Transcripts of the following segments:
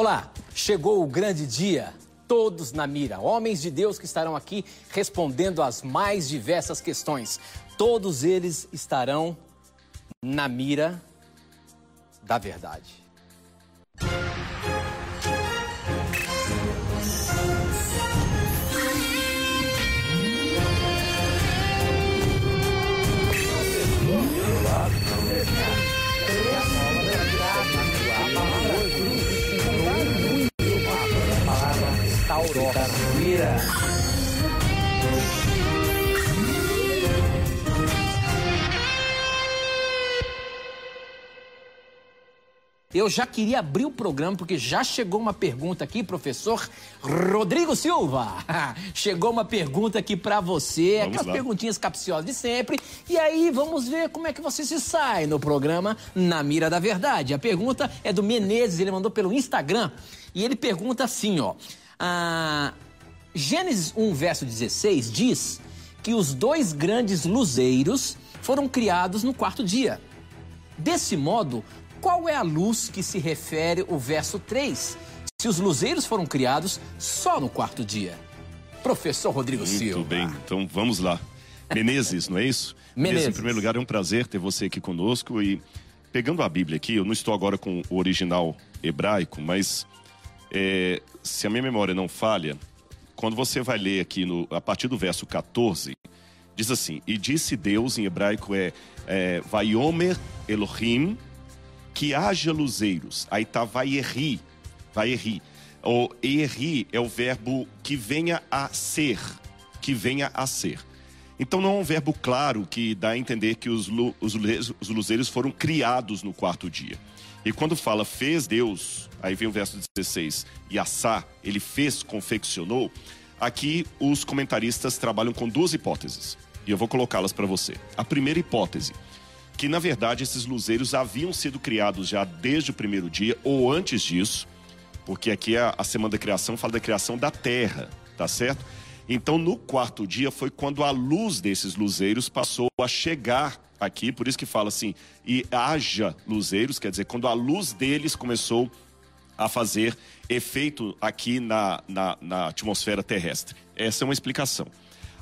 Olá, chegou o grande dia. Todos na mira, homens de Deus que estarão aqui respondendo às mais diversas questões. Todos eles estarão na mira da verdade. Eu já queria abrir o programa porque já chegou uma pergunta aqui, professor Rodrigo Silva. chegou uma pergunta aqui para você, vamos aquelas lá. perguntinhas capciosas de sempre. E aí vamos ver como é que você se sai no programa Na Mira da Verdade. A pergunta é do Menezes, ele mandou pelo Instagram e ele pergunta assim, ó: ah, Gênesis 1, verso 16 diz que os dois grandes luzeiros foram criados no quarto dia. Desse modo, qual é a luz que se refere o verso 3? Se os luzeiros foram criados só no quarto dia. Professor Rodrigo Muito Silva. Muito bem, então vamos lá. Menezes, não é isso? Menezes. Em primeiro lugar, é um prazer ter você aqui conosco e pegando a Bíblia aqui, eu não estou agora com o original hebraico, mas é, se a minha memória não falha, quando você vai ler aqui no, a partir do verso 14, diz assim: E disse Deus, em hebraico é, é Vaiomer Elohim, que haja luzeiros. Aí tá Vaierri, Vaierri. O erri é o verbo que venha a ser, que venha a ser. Então não é um verbo claro que dá a entender que os, os, os luzeiros foram criados no quarto dia. E quando fala fez Deus, aí vem o verso 16, e assá, ele fez, confeccionou. Aqui os comentaristas trabalham com duas hipóteses, e eu vou colocá-las para você. A primeira hipótese, que na verdade esses luzeiros haviam sido criados já desde o primeiro dia ou antes disso, porque aqui a, a semana da criação fala da criação da terra, tá certo? Então no quarto dia foi quando a luz desses luzeiros passou a chegar aqui, por isso que fala assim, e haja luzeiros, quer dizer, quando a luz deles começou a fazer efeito aqui na, na, na atmosfera terrestre. Essa é uma explicação.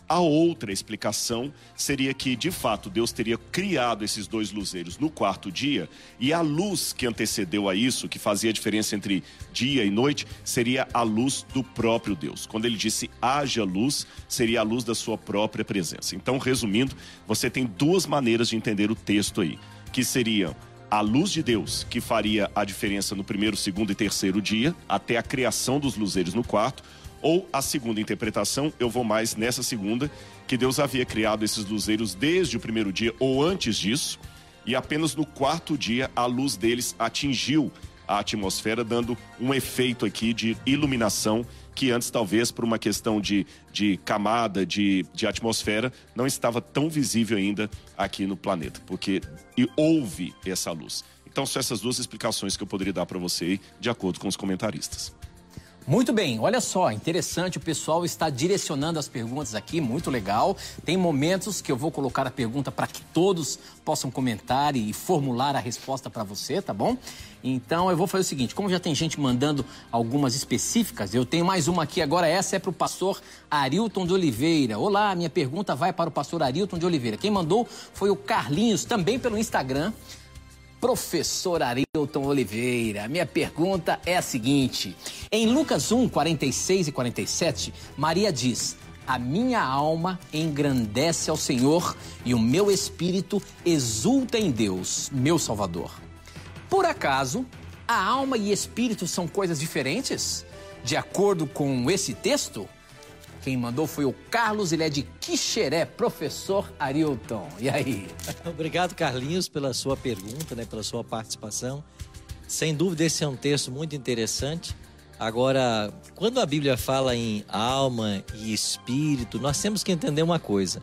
A outra explicação seria que, de fato, Deus teria criado esses dois luzeiros no quarto dia e a luz que antecedeu a isso, que fazia a diferença entre dia e noite, seria a luz do próprio Deus. Quando ele disse haja luz, seria a luz da sua própria presença. Então, resumindo, você tem duas maneiras de entender o texto aí, que seriam a luz de Deus que faria a diferença no primeiro, segundo e terceiro dia, até a criação dos luzeiros no quarto, ou a segunda interpretação, eu vou mais nessa segunda, que Deus havia criado esses luzeiros desde o primeiro dia ou antes disso, e apenas no quarto dia a luz deles atingiu a atmosfera, dando um efeito aqui de iluminação que antes, talvez, por uma questão de, de camada, de, de atmosfera, não estava tão visível ainda aqui no planeta, porque houve essa luz. Então, são essas duas explicações que eu poderia dar para você, de acordo com os comentaristas. Muito bem, olha só, interessante, o pessoal está direcionando as perguntas aqui, muito legal. Tem momentos que eu vou colocar a pergunta para que todos possam comentar e formular a resposta para você, tá bom? Então eu vou fazer o seguinte, como já tem gente mandando algumas específicas, eu tenho mais uma aqui agora, essa é para o pastor Arilton de Oliveira. Olá, minha pergunta vai para o pastor Arilton de Oliveira. Quem mandou foi o Carlinhos, também pelo Instagram. Professor Arilton Oliveira, minha pergunta é a seguinte: em Lucas 1, 46 e 47, Maria diz: A minha alma engrandece ao Senhor e o meu espírito exulta em Deus, meu Salvador. Por acaso, a alma e espírito são coisas diferentes? De acordo com esse texto? Quem mandou foi o Carlos, ele é de Quixeré, professor Arilton. E aí? Obrigado, Carlinhos, pela sua pergunta, né, pela sua participação. Sem dúvida, esse é um texto muito interessante. Agora, quando a Bíblia fala em alma e espírito, nós temos que entender uma coisa.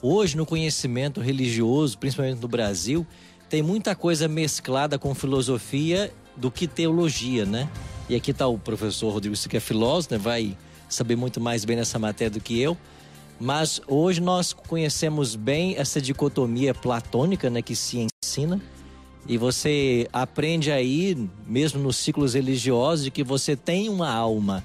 Hoje, no conhecimento religioso, principalmente no Brasil, tem muita coisa mesclada com filosofia do que teologia, né? E aqui está o professor Rodrigo, que é filósofo, né? vai saber muito mais bem nessa matéria do que eu. Mas hoje nós conhecemos bem essa dicotomia platônica né, que se ensina. E você aprende aí, mesmo nos ciclos religiosos, de que você tem uma alma.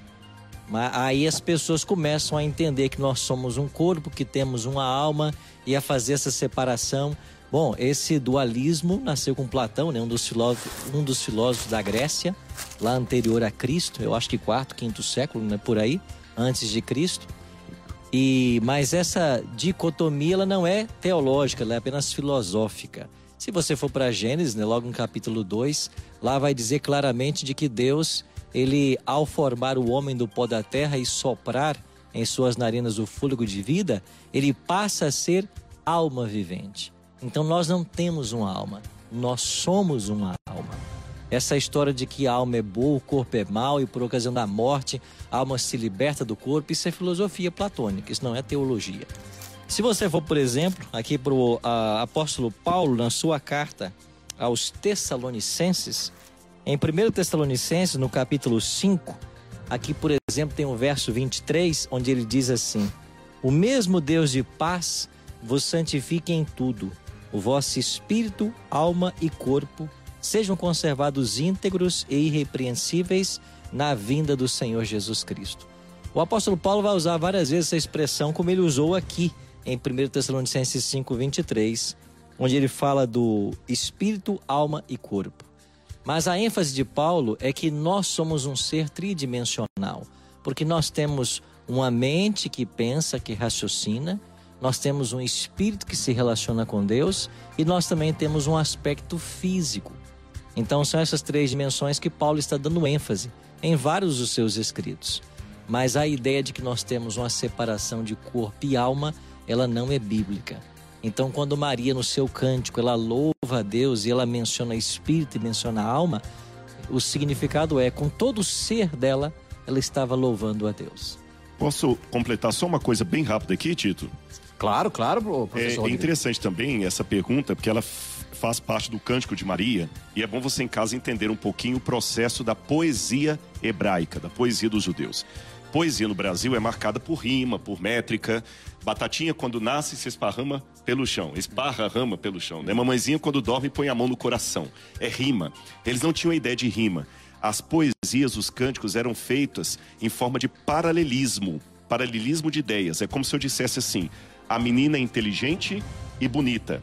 Mas aí as pessoas começam a entender que nós somos um corpo, que temos uma alma e a fazer essa separação. Bom, esse dualismo nasceu com Platão, né? um, dos filósofos, um dos filósofos da Grécia, lá anterior a Cristo, eu acho que quarto, quinto século, né? por aí, antes de Cristo. E mas essa dicotomia ela não é teológica, ela é apenas filosófica. Se você for para Gênesis, né, logo no capítulo 2, lá vai dizer claramente de que Deus, ele ao formar o homem do pó da terra e soprar em suas narinas o fôlego de vida, ele passa a ser alma vivente. Então nós não temos uma alma, nós somos uma alma. Essa história de que a alma é boa, o corpo é mau e por ocasião da morte a alma se liberta do corpo, isso é filosofia platônica, isso não é teologia. Se você for, por exemplo, aqui para o apóstolo Paulo, na sua carta aos Tessalonicenses, em 1 Tessalonicenses, no capítulo 5, aqui, por exemplo, tem o verso 23, onde ele diz assim: O mesmo Deus de paz vos santifique em tudo, o vosso espírito, alma e corpo sejam conservados íntegros e irrepreensíveis na vinda do Senhor Jesus Cristo. O apóstolo Paulo vai usar várias vezes essa expressão, como ele usou aqui em 1 Tessalonicenses 5, 23, onde ele fala do espírito, alma e corpo. Mas a ênfase de Paulo é que nós somos um ser tridimensional, porque nós temos uma mente que pensa, que raciocina, nós temos um espírito que se relaciona com Deus e nós também temos um aspecto físico. Então são essas três dimensões que Paulo está dando ênfase em vários dos seus escritos. Mas a ideia de que nós temos uma separação de corpo e alma ela não é bíblica. Então, quando Maria, no seu cântico, ela louva a Deus e ela menciona espírito e menciona alma, o significado é, com todo o ser dela, ela estava louvando a Deus. Posso completar só uma coisa bem rápida aqui, Tito? Claro, claro, professor. É, é interessante também essa pergunta, porque ela faz parte do Cântico de Maria, e é bom você em casa entender um pouquinho o processo da poesia hebraica, da poesia dos judeus. Poesia no Brasil é marcada por rima, por métrica. Batatinha, quando nasce, se esparrama pelo chão. Esparra rama pelo chão. Né? Mamãezinha, quando dorme, põe a mão no coração. É rima. Eles não tinham a ideia de rima. As poesias, os cânticos eram feitas em forma de paralelismo. Paralelismo de ideias. É como se eu dissesse assim: a menina é inteligente e bonita.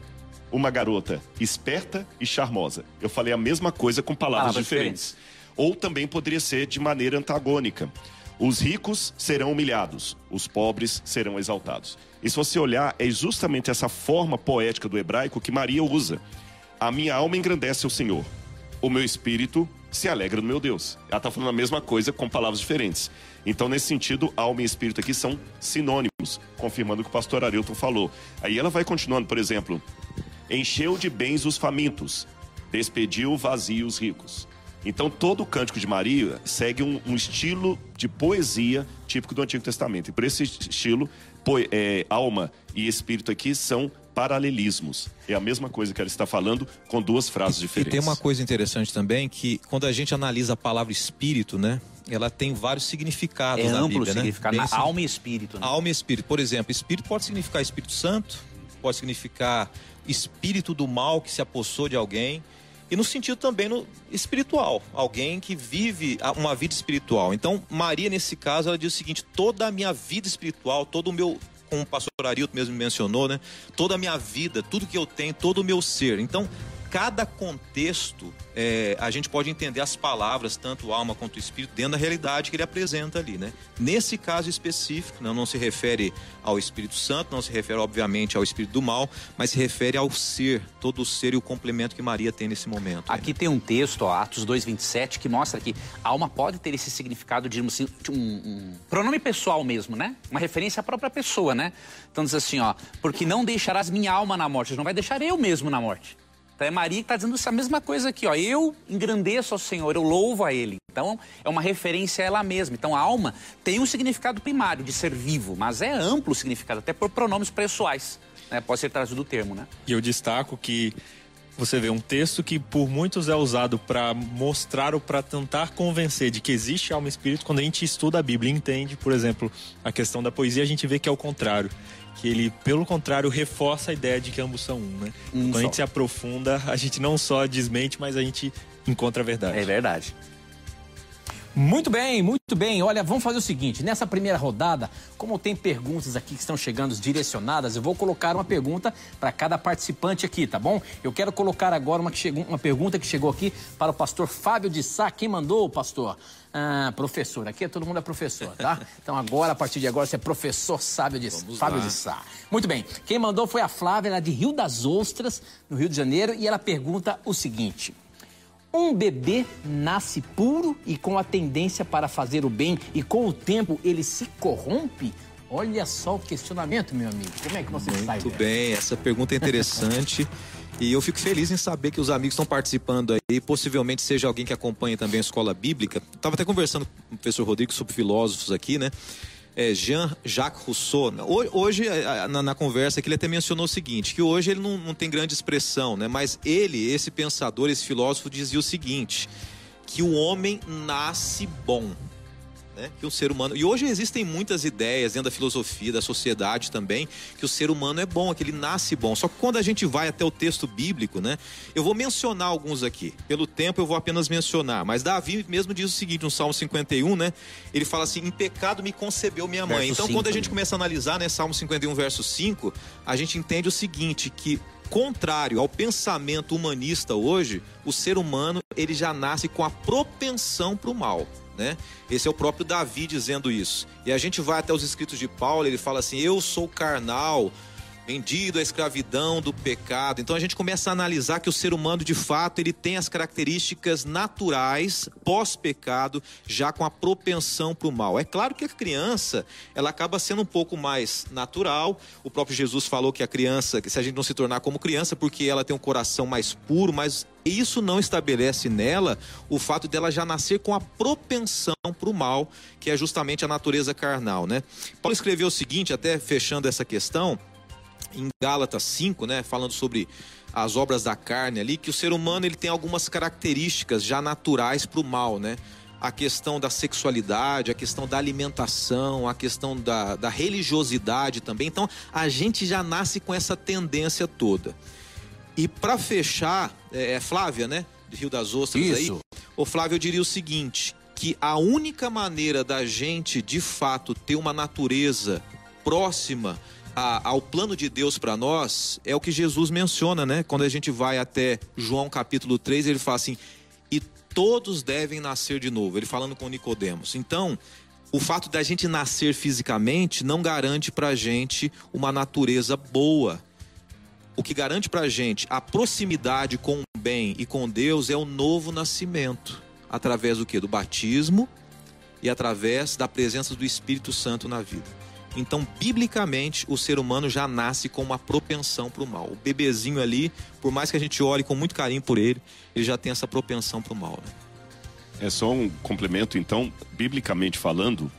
Uma garota esperta e charmosa. Eu falei a mesma coisa com palavras, palavras diferentes. diferentes. Ou também poderia ser de maneira antagônica. Os ricos serão humilhados, os pobres serão exaltados. E se você olhar, é justamente essa forma poética do hebraico que Maria usa. A minha alma engrandece o Senhor, o meu espírito se alegra no meu Deus. Ela está falando a mesma coisa com palavras diferentes. Então, nesse sentido, alma e espírito aqui são sinônimos, confirmando o que o pastor Arilton falou. Aí ela vai continuando, por exemplo: encheu de bens os famintos, despediu vazios os ricos. Então, todo o Cântico de Maria segue um, um estilo de poesia típico do Antigo Testamento. E por esse estilo, é, alma e espírito aqui são paralelismos. É a mesma coisa que ela está falando com duas frases diferentes. E tem uma coisa interessante também que quando a gente analisa a palavra espírito, né? Ela tem vários significados é na amplo Bíblia, né? significado, né? alma e espírito. Né? Alma e espírito. Por exemplo, espírito pode significar Espírito Santo, pode significar espírito do mal que se apossou de alguém e no sentido também no espiritual, alguém que vive uma vida espiritual. Então, Maria, nesse caso, ela diz o seguinte: toda a minha vida espiritual, todo o meu, como o pastor Arilton mesmo mencionou, né? Toda a minha vida, tudo que eu tenho, todo o meu ser. Então, cada contexto, é, a gente pode entender as palavras, tanto alma quanto espírito, dentro da realidade que ele apresenta ali, né? Nesse caso específico, não, não se refere ao Espírito Santo, não se refere, obviamente, ao Espírito do Mal, mas se refere ao ser, todo o ser e o complemento que Maria tem nesse momento. Aqui né? tem um texto, ó, Atos 2,27, que mostra que a alma pode ter esse significado de um, um, um pronome pessoal mesmo, né? Uma referência à própria pessoa, né? Então diz assim, ó, porque não deixarás minha alma na morte, não vai deixar eu mesmo na morte. Então é Maria que está dizendo essa mesma coisa aqui, ó. Eu engrandeço ao Senhor, eu louvo a Ele. Então é uma referência a ela mesma. Então a alma tem um significado primário de ser vivo, mas é amplo o significado, até por pronomes pessoais. Né? Pode ser trazido do termo, né? E eu destaco que Você vê um texto que por muitos é usado para mostrar ou para tentar convencer de que existe alma e espírito. Quando a gente estuda a Bíblia e entende, por exemplo, a questão da poesia, a gente vê que é o contrário. Que ele, pelo contrário, reforça a ideia de que ambos são um, né? Um Quando só. a gente se aprofunda, a gente não só desmente, mas a gente encontra a verdade. É verdade. Muito bem, muito bem. Olha, vamos fazer o seguinte: nessa primeira rodada, como tem perguntas aqui que estão chegando direcionadas, eu vou colocar uma pergunta para cada participante aqui, tá bom? Eu quero colocar agora uma, que chegou, uma pergunta que chegou aqui para o pastor Fábio de Sá. Quem mandou, pastor? Ah, professor. Aqui todo mundo é professor, tá? Então agora, a partir de agora, você é professor Sábio de, Fábio de Sá. Muito bem. Quem mandou foi a Flávia, ela é de Rio das Ostras, no Rio de Janeiro, e ela pergunta o seguinte. Um bebê nasce puro e com a tendência para fazer o bem e com o tempo ele se corrompe? Olha só o questionamento, meu amigo. Como é que você sai Muito bem, essa pergunta é interessante. e eu fico feliz em saber que os amigos estão participando aí. Possivelmente seja alguém que acompanha também a escola bíblica. Estava até conversando com o professor Rodrigo sobre filósofos aqui, né? É, Jean-Jacques Rousseau. Ho- Hoje, na, na conversa aqui, ele até mencionou o seguinte: que hoje ele não, não tem grande expressão, né? Mas ele, esse pensador, esse filósofo, dizia o seguinte: que o homem nasce bom né? Que o ser humano. E hoje existem muitas ideias dentro da filosofia, da sociedade também, que o ser humano é bom, que ele nasce bom. Só que quando a gente vai até o texto bíblico, né? Eu vou mencionar alguns aqui. Pelo tempo eu vou apenas mencionar. Mas Davi mesmo diz o seguinte, no Salmo 51, né? Ele fala assim: em pecado me concebeu minha mãe. Verso então, quando a gente né? começa a analisar, né, Salmo 51, verso 5, a gente entende o seguinte: que contrário ao pensamento humanista hoje, o ser humano ele já nasce com a propensão para o mal. Né? Esse é o próprio Davi dizendo isso. E a gente vai até os escritos de Paulo, ele fala assim: Eu sou carnal, vendido à escravidão do pecado. Então a gente começa a analisar que o ser humano, de fato, ele tem as características naturais, pós-pecado, já com a propensão para o mal. É claro que a criança, ela acaba sendo um pouco mais natural. O próprio Jesus falou que a criança, que se a gente não se tornar como criança, porque ela tem um coração mais puro, mas isso não estabelece nela o fato dela já nascer com a propensão para o mal, que é justamente a natureza carnal, né? Paulo escreveu o seguinte, até fechando essa questão, em Gálatas 5, né, falando sobre as obras da carne ali, que o ser humano ele tem algumas características já naturais para o mal, né? A questão da sexualidade, a questão da alimentação, a questão da, da religiosidade também. Então, a gente já nasce com essa tendência toda. E para fechar, é, é Flávia, né? De Rio das Ostras Isso. aí. O Flávio, eu diria o seguinte: que a única maneira da gente, de fato, ter uma natureza próxima a- ao plano de Deus para nós é o que Jesus menciona, né? Quando a gente vai até João capítulo 3, ele fala assim: "E todos devem nascer de novo". Ele falando com Nicodemos. Então, o fato da gente nascer fisicamente não garante pra gente uma natureza boa. O que garante pra gente a proximidade com o bem e com Deus é o novo nascimento, através do que? Do batismo e através da presença do Espírito Santo na vida. Então, biblicamente, o ser humano já nasce com uma propensão para o mal. O bebezinho ali, por mais que a gente ore com muito carinho por ele, ele já tem essa propensão para o mal. Né? É só um complemento, então, biblicamente falando,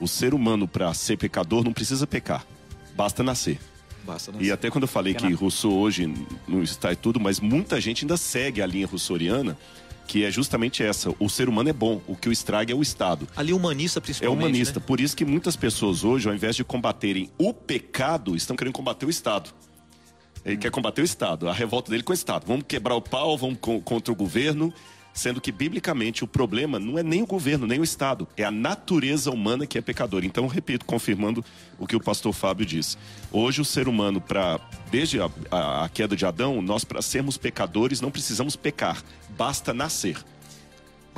o ser humano para ser pecador não precisa pecar, basta nascer. Basta E até quando eu falei que Rousseau hoje não está e tudo, mas muita gente ainda segue a linha russoriana, que é justamente essa: o ser humano é bom, o que o estraga é o Estado. Ali humanista É principalmente. humanista. né? Por isso que muitas pessoas hoje, ao invés de combaterem o pecado, estão querendo combater o Estado. Ele quer combater o Estado, a revolta dele com o Estado. Vamos quebrar o pau, vamos co- contra o governo, sendo que, biblicamente, o problema não é nem o governo, nem o Estado, é a natureza humana que é pecadora. Então, repito, confirmando o que o pastor Fábio disse. Hoje, o ser humano, para desde a, a- a queda de Adão, nós, para sermos pecadores, não precisamos pecar, basta nascer.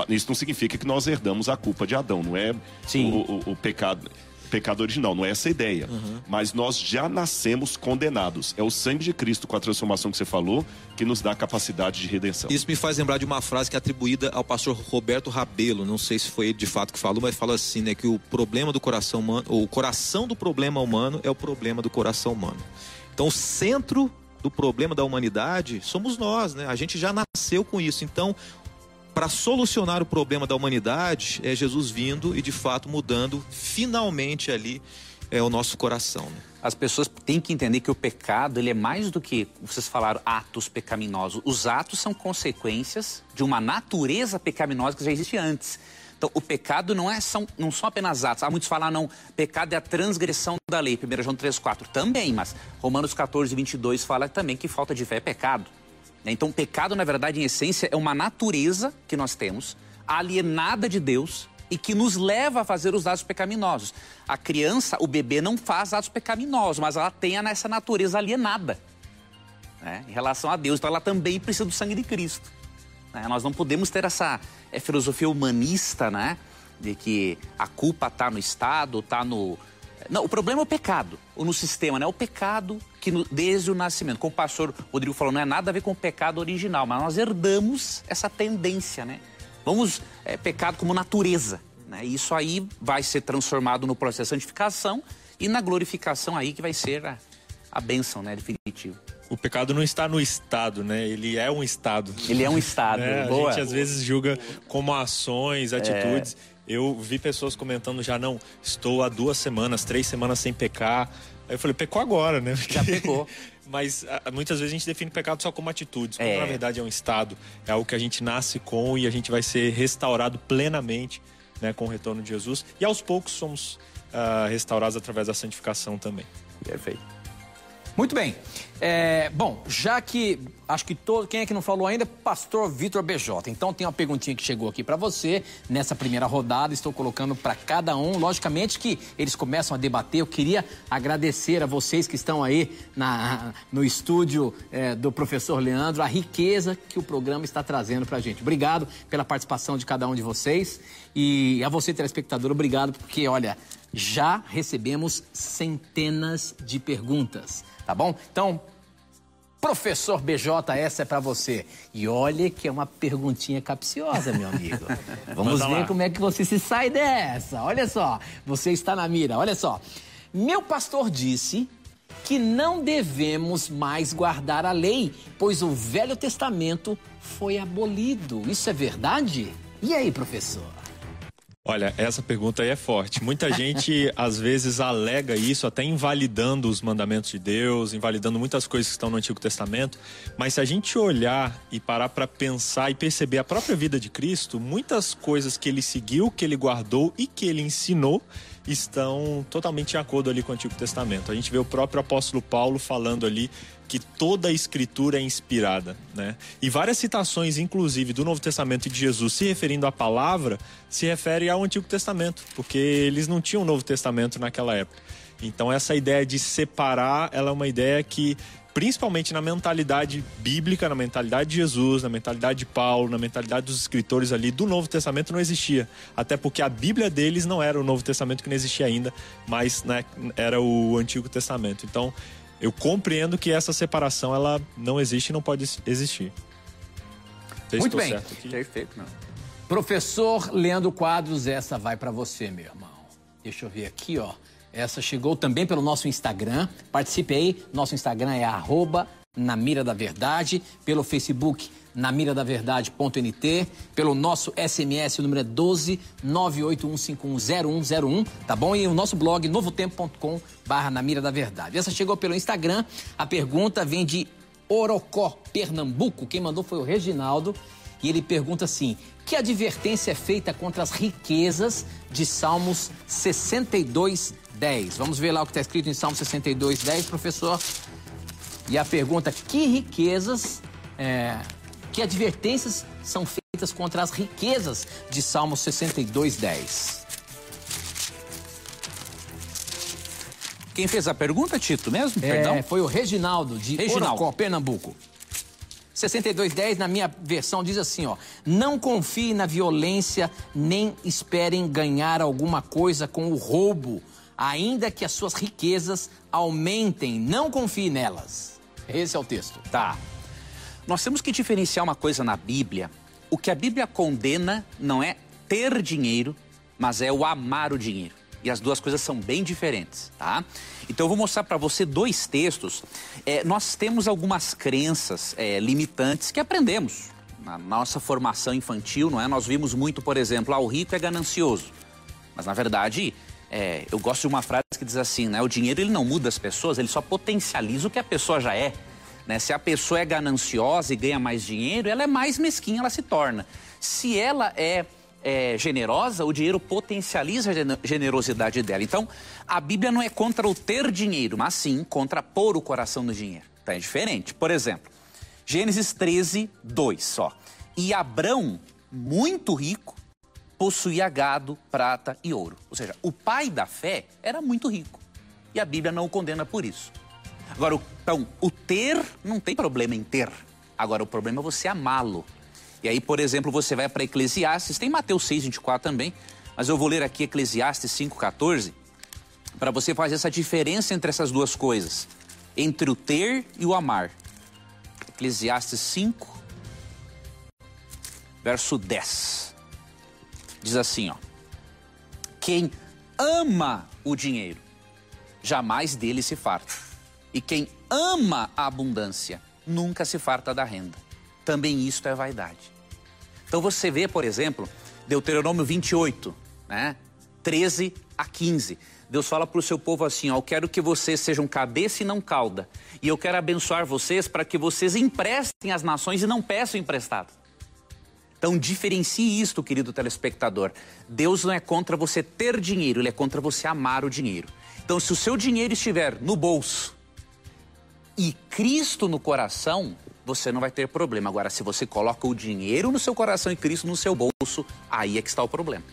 Isso não significa que nós herdamos a culpa de Adão, não é Sim. O, o- o pecado, pecado original, não é essa a ideia. Mas nós já nascemos condenados. É o sangue de Cristo com a transformação que você falou que nos dá a capacidade de redenção. Isso me faz lembrar de uma frase que é atribuída ao pastor Roberto Rabelo, não sei se foi ele de fato que falou, mas fala assim, né, que o problema do coração humano, ou o coração do problema humano é o problema do coração humano. Então, o centro do problema da humanidade somos nós, né? A gente já nasceu com isso. Então, para solucionar o problema da humanidade, é Jesus vindo e de fato mudando finalmente ali é o nosso coração. Né? As pessoas têm que entender que o pecado ele é mais do que, vocês falaram, atos pecaminosos. Os atos são consequências de uma natureza pecaminosa que já existia antes. Então, o pecado não, é, são, não são apenas atos. Há muitos falam, não, pecado é a transgressão da lei. 1 João 3, 4 também, mas Romanos 14, 22 fala também que falta de fé é pecado. Então, pecado, na verdade, em essência, é uma natureza que nós temos, alienada de Deus, e que nos leva a fazer os atos pecaminosos. A criança, o bebê, não faz atos pecaminosos, mas ela tem essa natureza alienada né, em relação a Deus. Então ela também precisa do sangue de Cristo. Né? Nós não podemos ter essa é, filosofia humanista, né? De que a culpa está no Estado, está no. Não, o problema é o pecado, no sistema, né? O pecado que no, desde o nascimento, como o pastor Rodrigo falou, não é nada a ver com o pecado original, mas nós herdamos essa tendência, né? Vamos é, pecado como natureza. Né? Isso aí vai ser transformado no processo de santificação e na glorificação aí que vai ser a, a bênção né, definitiva. O pecado não está no estado, né? Ele é um estado. Ele é um estado. né? A gente às vezes julga como ações, atitudes. É. Eu vi pessoas comentando já, não, estou há duas semanas, três semanas sem pecar. Aí eu falei, pecou agora, né? Já pecou. Mas a, muitas vezes a gente define pecado só como atitudes, quando é. na verdade é um estado, é algo que a gente nasce com e a gente vai ser restaurado plenamente né, com o retorno de Jesus. E aos poucos somos uh, restaurados através da santificação também. Perfeito. Muito bem. É, bom, já que acho que todo quem é que não falou ainda, Pastor Vitor BJ. Então tem uma perguntinha que chegou aqui para você nessa primeira rodada. Estou colocando para cada um. Logicamente que eles começam a debater. Eu queria agradecer a vocês que estão aí na, no estúdio é, do professor Leandro a riqueza que o programa está trazendo para a gente. Obrigado pela participação de cada um de vocês e a você telespectador, obrigado porque olha já recebemos centenas de perguntas tá bom? Então, professor BJ, essa é para você. E olha que é uma perguntinha capciosa, meu amigo. Vamos ver como é que você se sai dessa. Olha só, você está na mira. Olha só. Meu pastor disse que não devemos mais guardar a lei, pois o Velho Testamento foi abolido. Isso é verdade? E aí, professor? Olha, essa pergunta aí é forte. Muita gente às vezes alega isso, até invalidando os mandamentos de Deus, invalidando muitas coisas que estão no Antigo Testamento. Mas se a gente olhar e parar para pensar e perceber a própria vida de Cristo, muitas coisas que ele seguiu, que ele guardou e que ele ensinou estão totalmente em acordo ali com o Antigo Testamento. A gente vê o próprio apóstolo Paulo falando ali que toda a escritura é inspirada, né? E várias citações, inclusive, do Novo Testamento e de Jesus se referindo à palavra, se refere ao Antigo Testamento, porque eles não tinham o Novo Testamento naquela época. Então essa ideia de separar, ela é uma ideia que principalmente na mentalidade bíblica, na mentalidade de Jesus, na mentalidade de Paulo, na mentalidade dos escritores ali do Novo Testamento não existia. Até porque a Bíblia deles não era o Novo Testamento que não existia ainda, mas né, era o Antigo Testamento. Então, eu compreendo que essa separação ela não existe e não pode existir. Muito bem. Perfeito, não. Professor Leandro Quadros, essa vai para você, meu irmão. Deixa eu ver aqui, ó. Essa chegou também pelo nosso Instagram. Participe aí. Nosso Instagram é arroba na mira da verdade. Pelo Facebook na mira da verdade.nt. Pelo nosso SMS, o número é 12 981510101, tá bom? E o nosso blog novotempo.com barra na mira da verdade. Essa chegou pelo Instagram. A pergunta vem de Orocó, Pernambuco. Quem mandou foi o Reginaldo. E ele pergunta assim: que advertência é feita contra as riquezas de Salmos 62, 10. Vamos ver lá o que está escrito em Salmo 62, 10, professor. E a pergunta: que riquezas, é, que advertências são feitas contra as riquezas de Salmo 62, 10? Quem fez a pergunta, Tito, mesmo? É, Perdão? Foi o Reginaldo, de Reginaldo. Orocó, Pernambuco. 6210, na minha versão, diz assim, ó. Não confie na violência, nem esperem ganhar alguma coisa com o roubo ainda que as suas riquezas aumentem, não confie nelas. Esse é o texto. Tá. Nós temos que diferenciar uma coisa na Bíblia. O que a Bíblia condena não é ter dinheiro, mas é o amar o dinheiro. E as duas coisas são bem diferentes, tá? Então eu vou mostrar para você dois textos. É, nós temos algumas crenças é, limitantes que aprendemos na nossa formação infantil, não é? Nós vimos muito, por exemplo, ah, o rico é ganancioso. Mas na verdade, É, eu gosto de uma frase que diz assim, né? O dinheiro ele não muda as pessoas, ele só potencializa o que a pessoa já é. Né? Se a pessoa é gananciosa e ganha mais dinheiro, ela é mais mesquinha, ela se torna. Se ela é, é generosa, o dinheiro potencializa a generosidade dela. Então, a Bíblia não é contra o ter dinheiro, mas sim contra pôr o coração no dinheiro. Então, é diferente. Por exemplo, Gênesis 13, 2, só. E Abrão, muito rico, possuía gado, prata e ouro. Ou seja, o pai da fé era muito rico. E a Bíblia não o condena por isso. Agora, então, o ter não tem problema em ter. Agora, o problema é você amá-lo. E aí, por exemplo, você vai para Eclesiastes, tem Mateus 6, 24 também, mas eu vou ler aqui Eclesiastes 5, 14, para você fazer essa diferença entre essas duas coisas, entre o ter e o amar. Eclesiastes 5, verso 10 diz assim, ó: Quem ama o dinheiro, jamais dele se farta. E quem ama a abundância, nunca se farta da renda. Também isto é vaidade. Então você vê, por exemplo, Deuteronômio 28, né? 13 a 15. Deus fala para o seu povo assim: ó, Eu quero que vocês sejam cabeça e não cauda. E eu quero abençoar vocês para que vocês emprestem às nações e não peçam emprestado. Então, diferencie isto, querido telespectador. Deus não é contra você ter dinheiro, ele é contra você amar o dinheiro. Então, se o seu dinheiro estiver no bolso e Cristo no coração, você não vai ter problema. Agora, se você coloca o dinheiro no seu coração e Cristo no seu bolso, aí é que está o problema.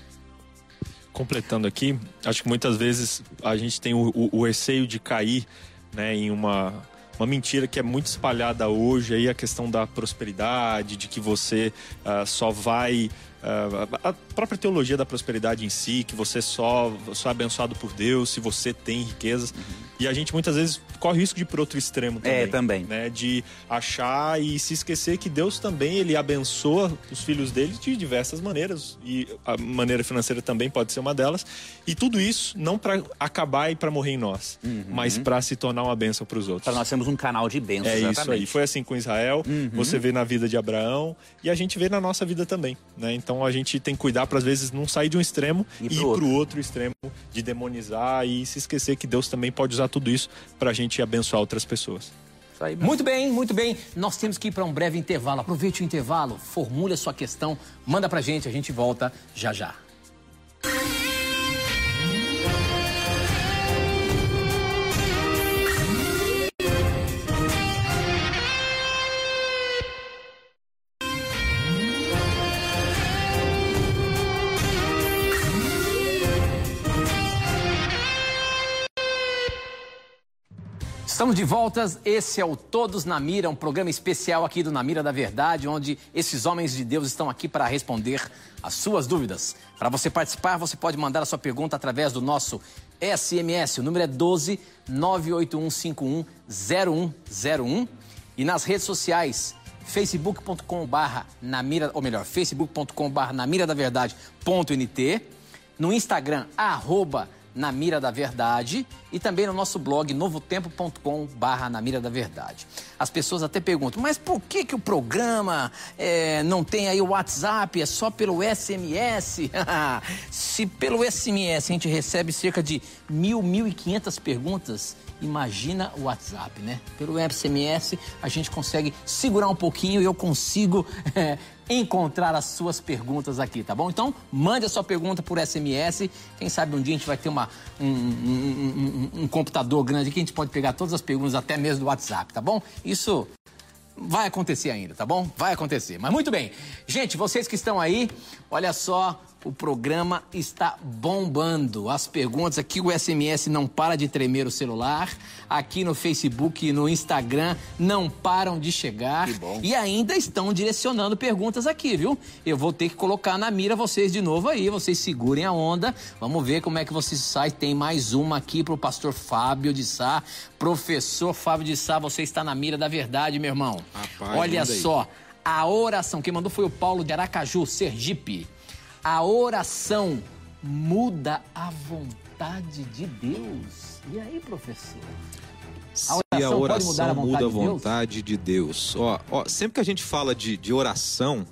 Completando aqui, acho que muitas vezes a gente tem o, o, o receio de cair né, em uma uma mentira que é muito espalhada hoje aí a questão da prosperidade, de que você uh, só vai uh, a própria teologia da prosperidade em si, que você só, só é abençoado por Deus se você tem riquezas. Uhum. E a gente muitas vezes corre o risco de ir para outro extremo também. É, também. Né? De achar e se esquecer que Deus também ele abençoa os filhos dele de diversas maneiras. E a maneira financeira também pode ser uma delas. E tudo isso não para acabar e para morrer em nós, uhum. mas para se tornar uma bênção para os outros. Para nós sermos um canal de bênção. É exatamente. isso aí. Foi assim com Israel, uhum. você vê na vida de Abraão e a gente vê na nossa vida também. Né? Então a gente tem que cuidar para às vezes não sair de um extremo e, e ir para o outro extremo de demonizar e se esquecer que Deus também pode usar tudo isso para a gente abençoar outras pessoas. Muito bem, muito bem. Nós temos que ir para um breve intervalo. Aproveite o intervalo, formule a sua questão, manda para a gente, a gente volta já já. Estamos de voltas. Esse é o Todos na Mira, um programa especial aqui do Na Mira da Verdade, onde esses homens de Deus estão aqui para responder as suas dúvidas. Para você participar, você pode mandar a sua pergunta através do nosso SMS. O número é 12 981510101 e nas redes sociais facebook.com/barra na mira, ou melhor, facebook.com/barra na mira da verdade.nt, no Instagram arroba na Mira da Verdade e também no nosso blog novotempo.com barra na Mira da Verdade. As pessoas até perguntam, mas por que, que o programa é, não tem aí o WhatsApp, é só pelo SMS? Se pelo SMS a gente recebe cerca de mil, mil e quinhentas perguntas, imagina o WhatsApp, né? Pelo SMS a gente consegue segurar um pouquinho e eu consigo é, encontrar as suas perguntas aqui, tá bom? Então, mande a sua pergunta por SMS. Quem sabe um dia a gente vai ter uma, um, um, um, um computador grande que a gente pode pegar todas as perguntas, até mesmo do WhatsApp, tá bom? Isso vai acontecer ainda, tá bom? Vai acontecer. Mas muito bem. Gente, vocês que estão aí, olha só, o programa está bombando. As perguntas aqui, o SMS não para de tremer o celular. Aqui no Facebook e no Instagram não param de chegar. E ainda estão direcionando perguntas aqui, viu? Eu vou ter que colocar na mira vocês de novo aí. Vocês segurem a onda. Vamos ver como é que vocês saem. Tem mais uma aqui para o pastor Fábio de Sá. Professor Fábio de Sá, você está na mira da verdade, meu irmão. Rapaz, Olha só. A oração, quem mandou foi o Paulo de Aracaju, Sergipe. A oração muda a vontade de Deus. E aí, professor? A Se a oração a muda a vontade de Deus. De Deus. Ó, ó, sempre que a gente fala de, de oração.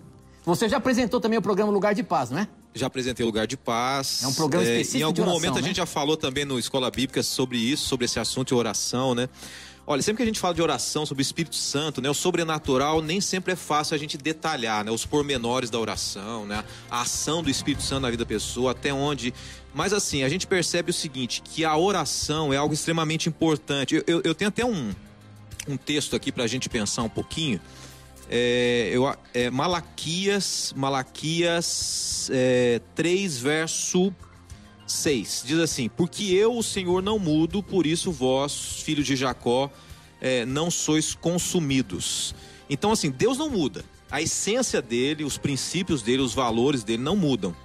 Você já apresentou também o programa Lugar de Paz, não é? Já apresentei lugar de paz. É um programa específico Em algum oração, momento a né? gente já falou também no Escola Bíblica sobre isso, sobre esse assunto de oração, né? Olha, sempre que a gente fala de oração, sobre o Espírito Santo, né, o sobrenatural, nem sempre é fácil a gente detalhar, né, os pormenores da oração, né, a ação do Espírito Santo na vida da pessoa, até onde. Mas assim, a gente percebe o seguinte, que a oração é algo extremamente importante. Eu, eu, eu tenho até um, um texto aqui para a gente pensar um pouquinho. É, eu, é, Malaquias, Malaquias é, 3, verso 6. Diz assim: Porque eu, o Senhor, não mudo, por isso vós, filhos de Jacó, é, não sois consumidos. Então, assim, Deus não muda. A essência dele, os princípios dele, os valores dele não mudam.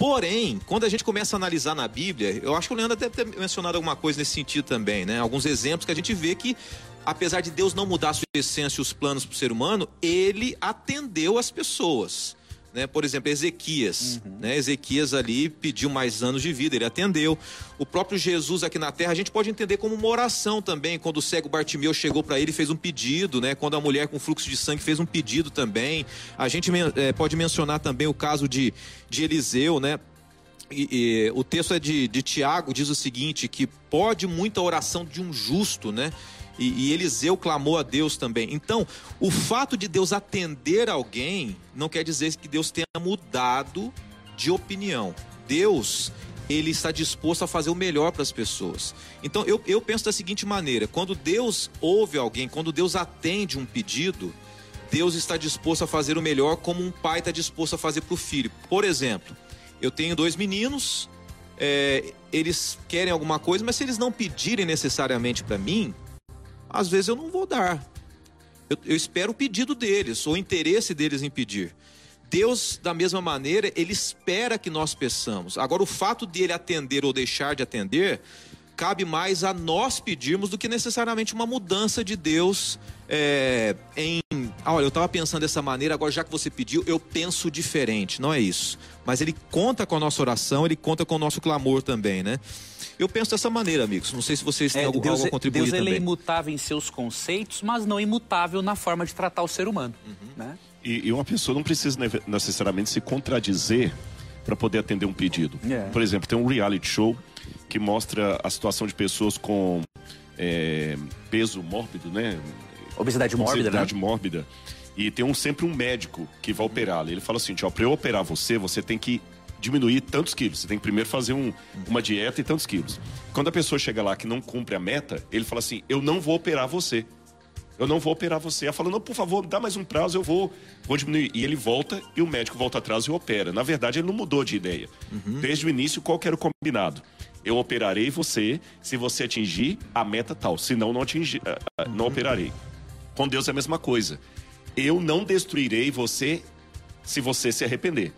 Porém, quando a gente começa a analisar na Bíblia, eu acho que o Leandro deve ter mencionado alguma coisa nesse sentido também, né? Alguns exemplos que a gente vê que, apesar de Deus não mudar a sua essência e os planos para o ser humano, ele atendeu as pessoas. Né? Por exemplo, Ezequias. Né? Ezequias ali pediu mais anos de vida, ele atendeu. O próprio Jesus aqui na terra, a gente pode entender como uma oração também. Quando o cego Bartimeu chegou para ele e fez um pedido, né? quando a mulher com fluxo de sangue fez um pedido também. A gente eh, pode mencionar também o caso de, de Eliseu, né? E, e, o texto é de, de Tiago, diz o seguinte: que pode muita oração de um justo, né? E, e Eliseu clamou a Deus também. Então, o fato de Deus atender alguém não quer dizer que Deus tenha mudado de opinião. Deus, ele está disposto a fazer o melhor para as pessoas. Então, eu, eu penso da seguinte maneira: quando Deus ouve alguém, quando Deus atende um pedido, Deus está disposto a fazer o melhor, como um pai está disposto a fazer para o filho. Por exemplo, eu tenho dois meninos, é, eles querem alguma coisa, mas se eles não pedirem necessariamente para mim, às vezes eu não vou dar. Eu, eu espero o pedido deles, ou o interesse deles em pedir. Deus, da mesma maneira, ele espera que nós peçamos. Agora, o fato de ele atender ou deixar de atender, cabe mais a nós pedirmos do que necessariamente uma mudança de Deus é, em. ah, Olha, eu estava pensando dessa maneira, agora já que você pediu, eu penso diferente. Não é isso. Mas ele conta com a nossa oração, ele conta com o nosso clamor também, né? Eu penso dessa maneira, amigos. Não sei se vocês têm É, algo, Deus, algo a é- contribuir Deus ele é também. imutável em seus conceitos, mas não imutável na forma de tratar o ser humano. Uhum. Né? E, e uma pessoa não precisa necessariamente se contradizer para poder atender um pedido. É. Por exemplo, tem um reality show que mostra a situação de pessoas com é, peso mórbido, né? Obesidade mórbida, né? Obesidade mórbida. E tem um, sempre um médico que vai operá-lo. Ele fala assim: ó, para eu operar você, você tem que diminuir tantos quilos. Você tem que primeiro fazer um- uma dieta e tantos quilos. Quando a pessoa chega lá que não cumpre a meta, ele fala assim: eu não vou operar você. Eu não vou operar você. Ela fala, não, por favor, dá mais um prazo, eu vou, vou diminuir. E ele volta e o médico volta atrás e opera. Na verdade, ele não mudou de ideia. Desde o início, qual que era o combinado? Eu operarei você se você atingir a meta tal. Senão, não, atingir, ah, ah, não operarei. Com Deus é a mesma coisa. Eu não destruirei você se você se arrepender.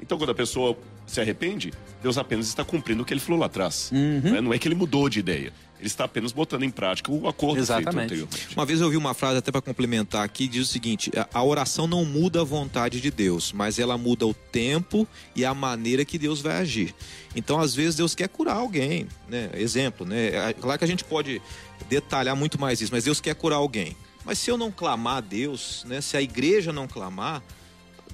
Então, quando a pessoa se arrepende, Deus apenas está cumprindo o que ele falou lá atrás. Né? Não é que ele mudou de ideia. Ele está apenas botando em prática o acordo Exatamente. feito anteriormente. Uma vez eu ouvi uma frase até para complementar aqui, diz o seguinte: a- oração não muda a vontade de Deus, mas ela muda o tempo e a maneira que Deus vai agir. Então, às vezes Deus quer curar alguém, né? Exemplo, né? É Claro que a gente pode detalhar muito mais isso, mas Deus quer curar alguém. Mas se eu não clamar a Deus, né? Se a igreja não clamar,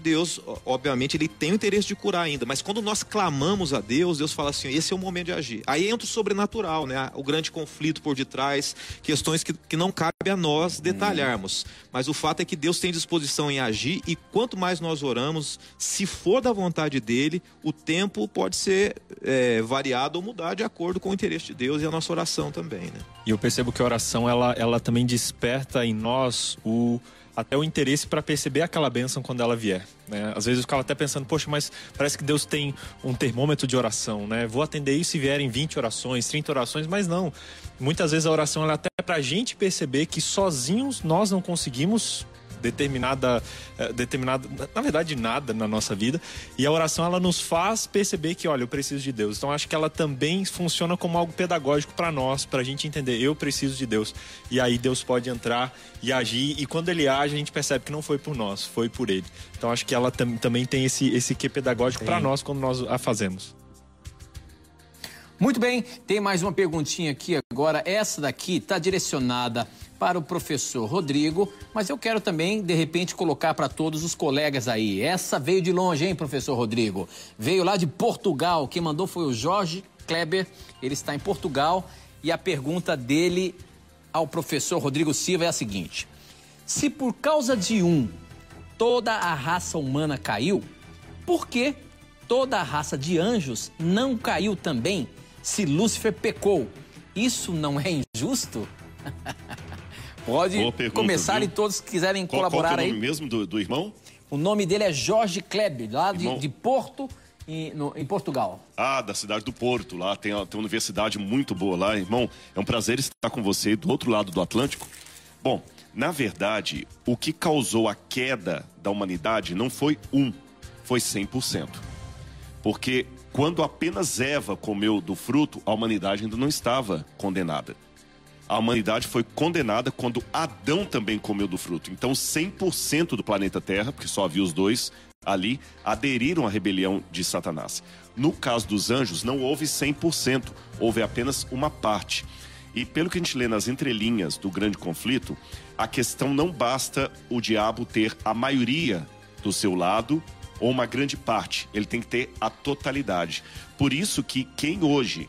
Deus, obviamente, ele tem o interesse de curar ainda, mas quando nós clamamos a Deus, Deus fala assim: esse é o momento de agir. Aí entra o sobrenatural, né? O grande conflito por detrás, questões que, que não cabe a nós detalharmos. Mas o fato é que Deus tem disposição em agir e quanto mais nós oramos, se for da vontade dele, o tempo pode ser é, variado ou mudar de acordo com o interesse de Deus e a nossa oração também, né? E eu percebo que a oração ela, ela também desperta em nós o até o interesse para perceber aquela bênção quando ela vier. Né? Às vezes eu ficava até pensando, poxa, mas parece que Deus tem um termômetro de oração, né? Vou atender isso se vierem 20 orações, 30 orações, mas não. Muitas vezes a oração é até para a gente perceber que sozinhos nós não conseguimos determinada, eh, determinada, na verdade nada na nossa vida. E a oração ela nos faz perceber que, olha, eu preciso de Deus. Então acho que ela também funciona como algo pedagógico para nós, para a gente entender, eu preciso de Deus. E aí Deus pode entrar e agir. E quando Ele age, a gente percebe que não foi por nós, foi por Ele. Então acho que ela tam- também tem esse esse quê pedagógico para nós quando nós a fazemos. Muito bem, tem mais uma perguntinha aqui agora. Essa daqui está direcionada para o professor Rodrigo, mas eu quero também, de repente, colocar para todos os colegas aí. Essa veio de longe, hein, professor Rodrigo? Veio lá de Portugal. Quem mandou foi o Jorge Kleber, ele está em Portugal. E a pergunta dele ao professor Rodrigo Silva é a seguinte: Se por causa de um toda a raça humana caiu, por que toda a raça de anjos não caiu também se Lúcifer pecou? Isso não é injusto? Pode pergunta, começar viu? e todos que quiserem Qual, qual colaborar é o nome aí. mesmo do, do irmão? O nome dele é Jorge Kleber, lá de, de Porto, em, no- em Portugal. Ah, da cidade do Porto, lá tem, tem uma universidade muito boa lá, irmão. É um prazer estar com você do outro lado do Atlântico. Bom, na verdade, o que causou a queda da humanidade não foi um, foi 100%. Porque quando apenas Eva comeu do fruto, a humanidade ainda não estava condenada. A humanidade foi condenada quando Adão também comeu do fruto. Então, 100% do planeta Terra, porque só havia os dois ali, aderiram à rebelião de Satanás. No caso dos anjos, não houve 100%, houve apenas uma parte. E pelo que a gente lê nas entrelinhas do grande conflito, a questão não basta o diabo ter a maioria do seu lado ou uma grande parte, ele tem que ter a totalidade. Por isso que quem hoje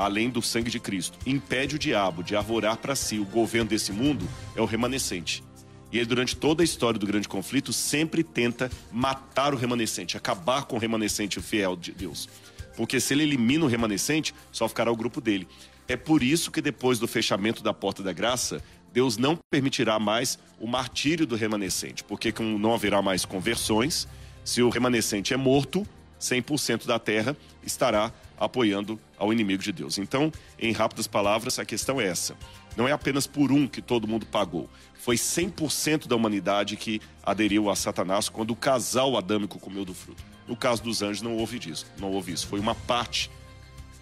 além do sangue de Cristo, impede o diabo de arvorar para si o governo desse mundo é o remanescente. E ele, durante toda a história do grande conflito, sempre tenta matar o remanescente, acabar com o remanescente fiel de Deus. Porque se ele elimina o remanescente, só ficará o grupo dele. É por isso que depois do fechamento da porta da graça, Deus não permitirá mais o martírio do remanescente, porque não haverá mais conversões, se o remanescente é morto, 100% da terra estará apoiando ao inimigo de Deus. Então, em rápidas palavras, a questão é essa. Não é apenas por um que todo mundo pagou. Foi 100% da humanidade que aderiu a Satanás quando o casal adâmico comeu do fruto. No caso dos anjos, não houve disso. Não houve isso. Foi uma parte.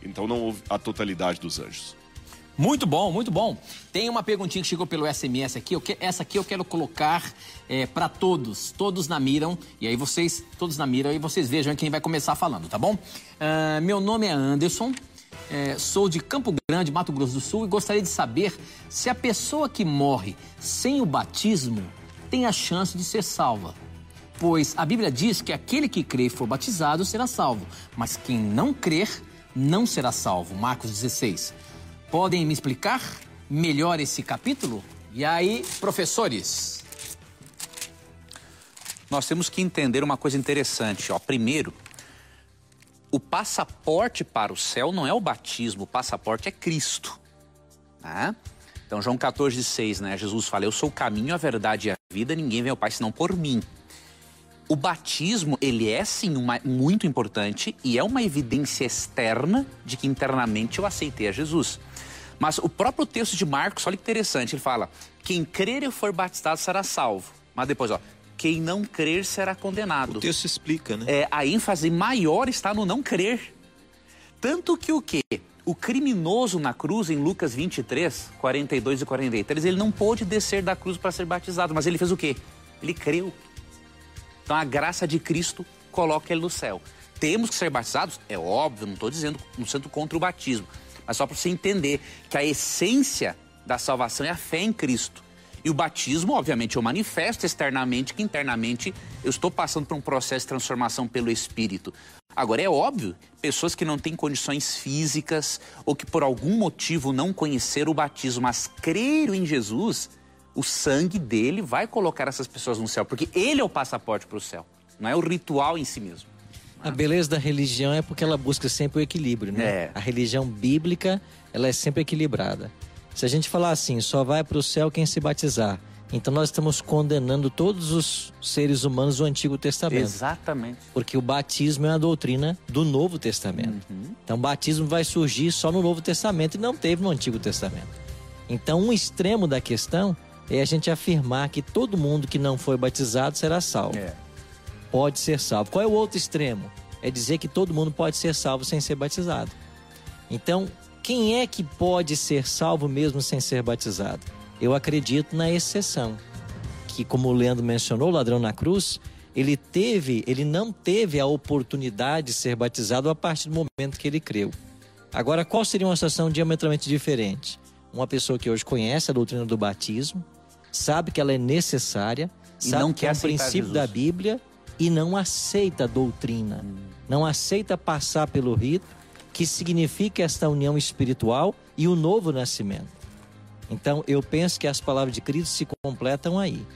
Então, não houve a totalidade dos anjos. Muito bom, muito bom. Tem uma perguntinha que chegou pelo SMS aqui. que- essa aqui eu quero colocar para todos. Todos na miram. E aí vocês, todos na miram, e vocês vejam quem vai começar falando, tá bom? Ah, meu nome é Anderson. eh, sou de Campo Grande, Mato Grosso do Sul, e gostaria de saber se a pessoa que morre sem o batismo tem a chance de ser salva. Pois a Bíblia diz que aquele que crê e for batizado será salvo, mas quem não crer não será salvo. Marcos 16. Podem me explicar melhor esse capítulo? E aí, professores? Nós temos que entender uma coisa interessante. Ó. Primeiro, o passaporte para o céu não é o batismo, o passaporte é Cristo. né? Então, João 14, 6, né? Jesus fala: Eu sou o caminho, a verdade e a vida, ninguém vem ao Pai senão por mim. O batismo, ele é sim uma, muito importante e é uma evidência externa de que internamente eu aceitei a Jesus. Mas o próprio texto de Marcos, olha que interessante, ele fala: quem crer e for batizado será salvo. Mas depois, ó, quem não crer será condenado. O texto explica, né? É, a ênfase maior está no não crer. Tanto que o quê? O criminoso na cruz, em Lucas 23, 42 e 43, ele não pôde descer da cruz para ser batizado, mas ele fez o quê? Ele creu. Então a graça de Cristo coloca ele no céu. Temos que ser batizados? É óbvio, não estou dizendo, não sendo contra o batismo, mas só para você entender que a essência da salvação é a fé em Cristo. E o batismo, obviamente, eu manifesto externamente que internamente eu estou passando por um processo de transformação pelo Espírito. Agora, é óbvio, pessoas que não têm condições físicas ou que por algum motivo não conheceram o batismo, mas creram em Jesus, o sangue dele vai colocar essas pessoas no céu, porque ele é o passaporte para o céu, não é o ritual em si mesmo. A beleza da religião é porque ela busca sempre o equilíbrio, né? É. A religião bíblica, ela é sempre equilibrada. Se a gente falar assim, só vai para o céu quem se batizar. Então nós estamos condenando todos os seres humanos do Antigo Testamento. Exatamente. Porque o batismo é uma doutrina do Novo Testamento. Então o batismo vai surgir só no Novo Testamento e não teve no Antigo Testamento. Então um extremo da questão é a gente afirmar que todo mundo que não foi batizado será salvo. É. Pode ser salvo. Qual é o outro extremo? É dizer que todo mundo pode ser salvo sem ser batizado. Então, quem é que pode ser salvo mesmo sem ser batizado? Eu acredito na exceção. Que, como o Leandro mencionou, o ladrão na cruz, ele teve, ele não teve a oportunidade de ser batizado a partir do momento que ele creu. Agora, qual seria uma situação diametralmente diferente? uma pessoa que hoje conhece a doutrina do batismo, sabe que ela é necessária, sabe que é um princípio Jesus. da Bíblia e não aceita a doutrina, não aceita passar pelo rito que significa esta união espiritual e o novo nascimento. Então, eu penso que as palavras de Cristo se completam aí.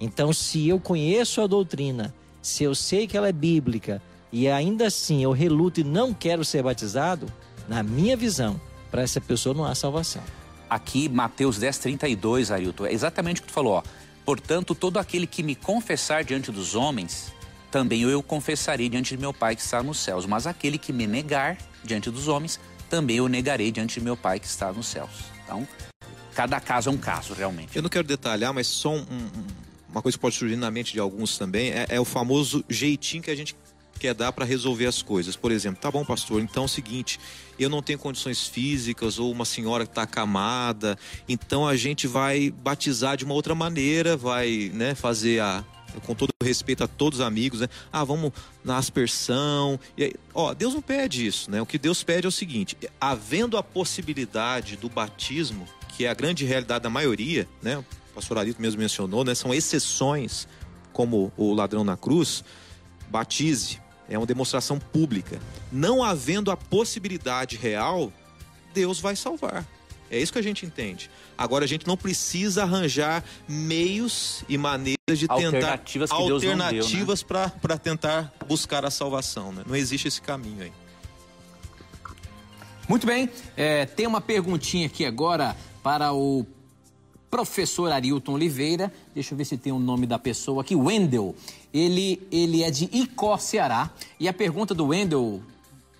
Então, se eu conheço a doutrina, se eu sei que ela é bíblica e ainda assim eu reluto e não quero ser batizado, na minha visão, para essa pessoa não há salvação. Aqui, Mateus 10, 32, Arilton, é exatamente o que tu falou. Ó. Portanto, todo aquele que me confessar diante dos homens, também eu confessarei diante de meu Pai que está nos céus. Mas aquele que me negar diante dos homens, também eu negarei diante de meu Pai que está nos céus. Então, cada caso é um caso, realmente. Eu não quero detalhar, mas só um- um- uma coisa que pode surgir na mente de alguns também é, é o famoso jeitinho que a gente quer dar para resolver as coisas. Por exemplo, tá bom, pastor, então é o seguinte, eu não tenho condições físicas ou uma senhora que está acamada, então a gente vai batizar de uma outra maneira, vai né, fazer a. Com todo respeito a todos os amigos, né? Ah, vamos na aspersão. E aí, ó, Deus não pede isso, né? O que Deus pede é o seguinte: havendo a possibilidade do batismo, que é a grande realidade da maioria, né? O pastor Arito mesmo mencionou, né? São exceções, como o ladrão na cruz, batize. É uma demonstração pública. Não havendo a possibilidade real, Deus vai salvar. É isso que a gente entende. Agora a gente não precisa arranjar meios e maneiras de tentar Alternativas que Deus não deu, né? alternativas para tentar buscar a salvação. Né? Não existe esse caminho aí. Muito bem, é, tem uma perguntinha aqui agora para o professor Arilton Oliveira. Deixa eu ver se tem o nome da pessoa aqui. Wendel. Ele, ele é de Icó, Ceará. E a pergunta do Wendel,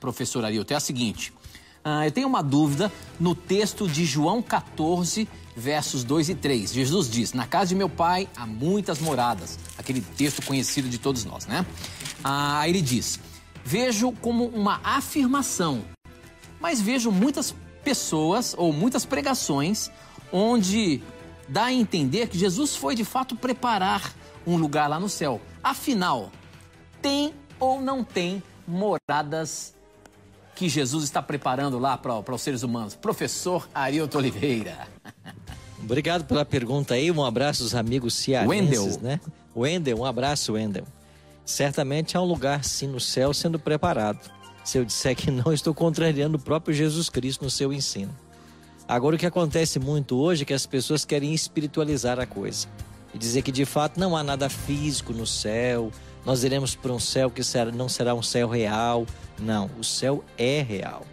professor Arilton, é a seguinte. Ah, eu tenho uma dúvida no texto de João 14, versos 2 e 3. Jesus diz: Na casa de meu pai há muitas moradas. Aquele texto conhecido de todos nós, né? Ah, ele diz: Vejo como uma afirmação mas vejo muitas pessoas ou muitas pregações onde dá a entender que Jesus foi de fato preparar um lugar lá no céu. Afinal, tem ou não tem moradas que Jesus está preparando lá para os seres humanos? Professor Arilton Oliveira. Obrigado pela pergunta aí. Um abraço aos amigos cearenses, Wendel. né? Wendel, um abraço, Wendel. Certamente há um lugar sim no céu sendo preparado. Se eu disser que não, estou contrariando o próprio Jesus Cristo no seu ensino. Agora, o que acontece muito hoje é que as pessoas querem espiritualizar a coisa e dizer que de fato não há nada físico no céu, nós iremos para um céu que não será um céu real. Não, o céu é real.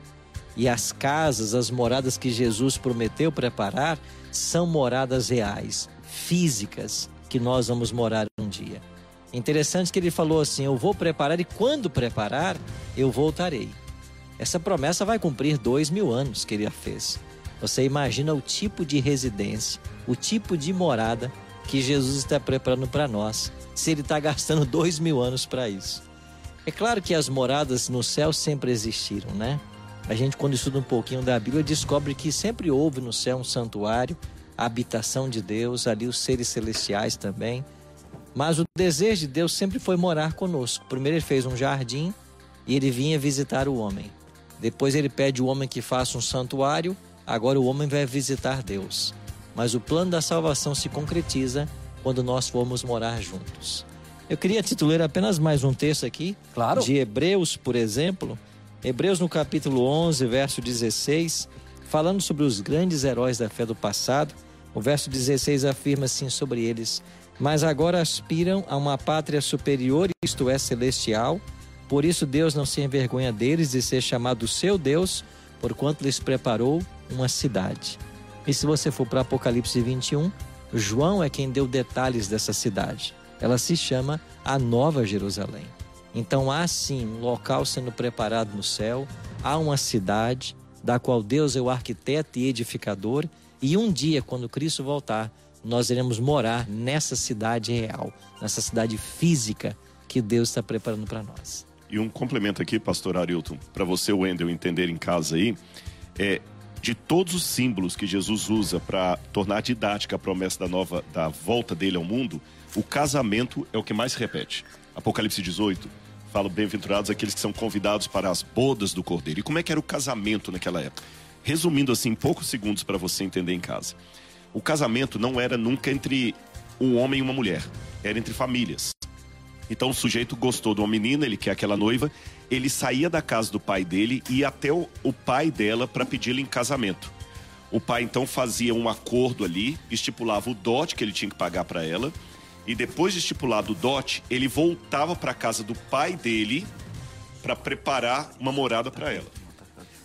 E as casas, as moradas que Jesus prometeu preparar, são moradas reais, físicas, que nós vamos morar um dia. Interessante que ele falou assim: Eu vou preparar e quando preparar, eu voltarei. Essa promessa vai cumprir dois mil anos que ele a fez. Você imagina o tipo de residência, o tipo de morada que Jesus está preparando para nós, se ele está gastando dois mil anos para isso. É claro que as moradas no céu sempre existiram, né? A gente, quando estuda um pouquinho da Bíblia, descobre que sempre houve no céu um santuário, a habitação de Deus, ali os seres celestiais também. Mas o desejo de Deus sempre foi morar conosco. Primeiro ele fez um jardim e ele vinha visitar o homem. Depois ele pede o homem que faça um santuário, agora o homem vai visitar Deus. Mas o plano da salvação se concretiza quando nós formos morar juntos. Eu queria titular apenas mais um texto aqui, Claro. de Hebreus, por exemplo. Hebreus no capítulo 11, verso 16, falando sobre os grandes heróis da fé do passado. O verso 16 afirma assim sobre eles: Mas agora aspiram a uma pátria superior, isto é, celestial. Por isso Deus não se envergonha deles de ser chamado seu Deus, porquanto lhes preparou uma cidade. E se você for para Apocalipse 21, João é quem deu detalhes dessa cidade. Ela se chama a Nova Jerusalém. Então há sim um local sendo preparado no céu, há uma cidade da qual Deus é o arquiteto e edificador, e um dia, quando Cristo voltar, nós iremos morar nessa cidade real, nessa cidade física que Deus está preparando para nós. E um complemento aqui, pastor Arilton, para você, Wendel, entender em casa aí, é de todos os símbolos que Jesus usa para tornar didática a promessa da nova da volta dele ao mundo, o casamento é o que mais se repete. Apocalipse 18 fala bem-aventurados aqueles que são convidados para as bodas do Cordeiro. E como é que era o casamento naquela época? Resumindo assim, poucos segundos para você entender em casa. O casamento não era nunca entre um homem e uma mulher, era entre famílias. Então o sujeito gostou de uma menina, ele quer aquela noiva, ele saía da casa do pai dele e ia até o, o pai dela para pedi-la em casamento. O pai então fazia um acordo ali, estipulava o dote que ele tinha que pagar para ela, e depois de estipulado o dote, ele voltava para casa do pai dele para preparar uma morada para ela.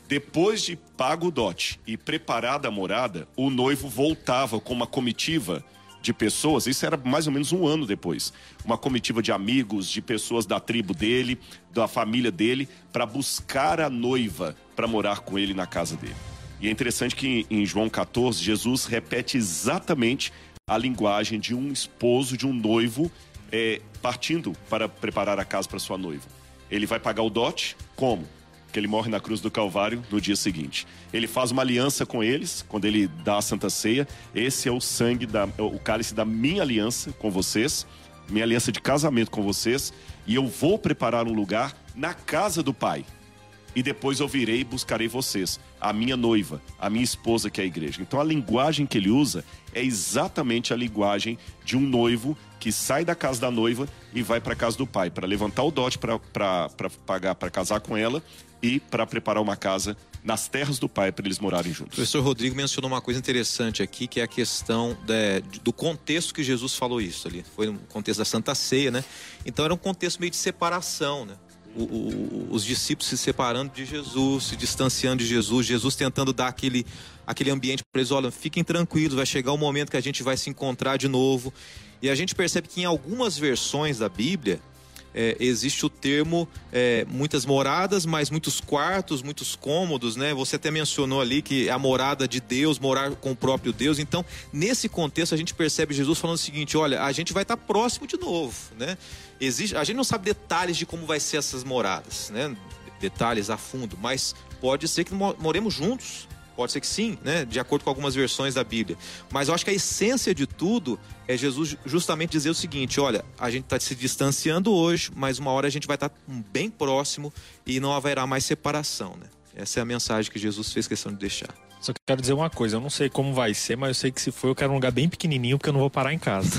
Depois de pago o dote e preparada a morada, o noivo voltava com uma comitiva de pessoas, isso era mais ou menos um ano depois. Uma comitiva de amigos, de pessoas da tribo dele, da família dele, para buscar a noiva para morar com ele na casa dele. E é interessante que em João 14, Jesus repete exatamente a linguagem de um esposo, de um noivo, é, partindo para preparar a casa para sua noiva. Ele vai pagar o dote, como? que ele morre na cruz do Calvário no dia seguinte. Ele faz uma aliança com eles, quando ele dá a Santa Ceia. Esse é o sangue, da, o cálice da minha aliança com vocês, minha aliança de casamento com vocês, e eu vou preparar um lugar na casa do Pai. E depois eu virei e buscarei vocês, a minha noiva, a minha esposa, que é a igreja. Então a linguagem que ele usa é exatamente a linguagem de um noivo que sai da casa da noiva e vai para a casa do pai, para levantar o dote para pagar, para casar com ela e para preparar uma casa nas terras do pai para eles morarem juntos. O professor Rodrigo mencionou uma coisa interessante aqui, que é a questão de, do contexto que Jesus falou isso ali. Foi no contexto da Santa Ceia, né? Então era um contexto meio de separação, né? O, o, os discípulos se separando de Jesus, se distanciando de Jesus, Jesus tentando dar aquele, aquele ambiente para eles: olha, fiquem tranquilos, vai chegar o momento que a gente vai se encontrar de novo. E a gente percebe que em algumas versões da Bíblia, é, existe o termo é, muitas moradas, mas muitos quartos, muitos cômodos, né? Você até mencionou ali que a morada de Deus, morar com o próprio Deus. Então, nesse contexto, a gente percebe Jesus falando o seguinte: olha, a gente vai estar próximo de novo, né? Existe, a gente não sabe detalhes de como vai ser essas moradas, né? Detalhes a fundo, mas pode ser que moremos juntos Pode ser que sim, né? De acordo com algumas versões da Bíblia. Mas eu acho que a essência de tudo é Jesus justamente dizer o seguinte: olha, a gente está se distanciando hoje, mas uma hora a gente vai estar tá bem próximo e não haverá mais separação, né? Essa é a mensagem que Jesus fez questão de deixar. Só que quero dizer uma coisa, eu não sei como vai ser, mas eu sei que se for, eu quero um lugar bem pequenininho, porque eu não vou parar em casa.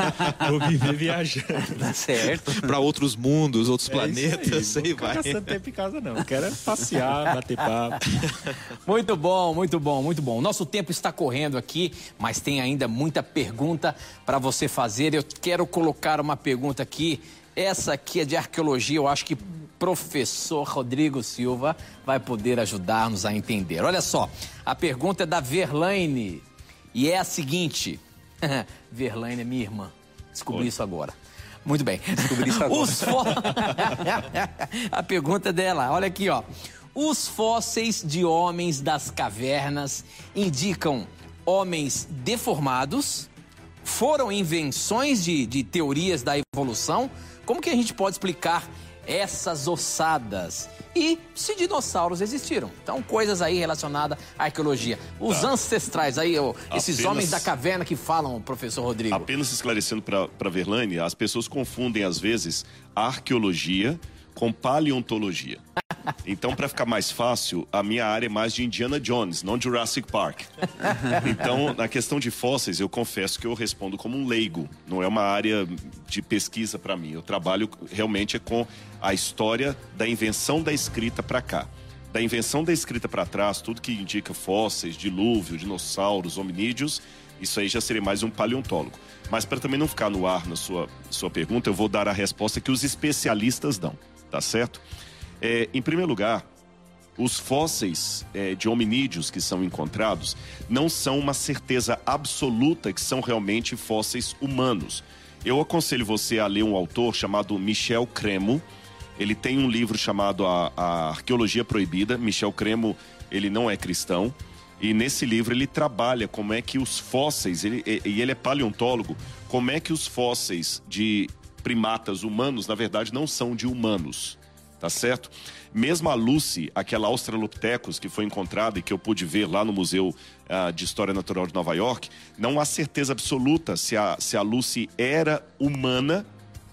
vou viver viajando. Tá certo. Para outros mundos, outros é planetas, sei vai. Não quero tempo em casa não, eu quero é passear, bater papo. Muito bom, muito bom, muito bom. Nosso tempo está correndo aqui, mas tem ainda muita pergunta para você fazer. Eu quero colocar uma pergunta aqui, essa aqui é de arqueologia, eu acho que professor Rodrigo Silva vai poder ajudar-nos a entender. Olha só, a pergunta é da Verlaine e é a seguinte: Verlaine é minha irmã, descobri Oi. isso agora. Muito bem. Descobri isso agora. Fó... a pergunta dela, olha aqui, ó. Os fósseis de homens das cavernas indicam homens deformados? Foram invenções de, de teorias da evolução? Como que a gente pode explicar essas ossadas. E se dinossauros existiram. Então, coisas aí relacionadas à arqueologia. Os tá. ancestrais aí, ó, esses Apenas... homens da caverna que falam, professor Rodrigo. Apenas esclarecendo para Verlane, as pessoas confundem às vezes arqueologia com paleontologia. Então, para ficar mais fácil, a minha área é mais de Indiana Jones, não Jurassic Park. Então, na questão de fósseis, eu confesso que eu respondo como um leigo. Não é uma área de pesquisa para mim. Eu trabalho realmente com a história da invenção da escrita para cá. Da invenção da escrita para trás, tudo que indica fósseis, dilúvio, dinossauros, hominídeos, isso aí já seria mais um paleontólogo. Mas para também não ficar no ar na sua, sua pergunta, eu vou dar a resposta que os especialistas dão, tá certo? É, em primeiro lugar, os fósseis é, de hominídeos que são encontrados não são uma certeza absoluta que são realmente fósseis humanos. Eu aconselho você a ler um autor chamado Michel Cremo. Ele tem um livro chamado a, a Arqueologia Proibida. Michel Cremo, ele não é cristão. E nesse livro ele trabalha como é que os fósseis, ele, e ele é paleontólogo, como é que os fósseis de primatas humanos, na verdade, não são de humanos tá certo? Mesmo a Lucy, aquela Australopithecus que foi encontrada e que eu pude ver lá no Museu uh, de História Natural de Nova York, não há certeza absoluta se a, se a Lucy era humana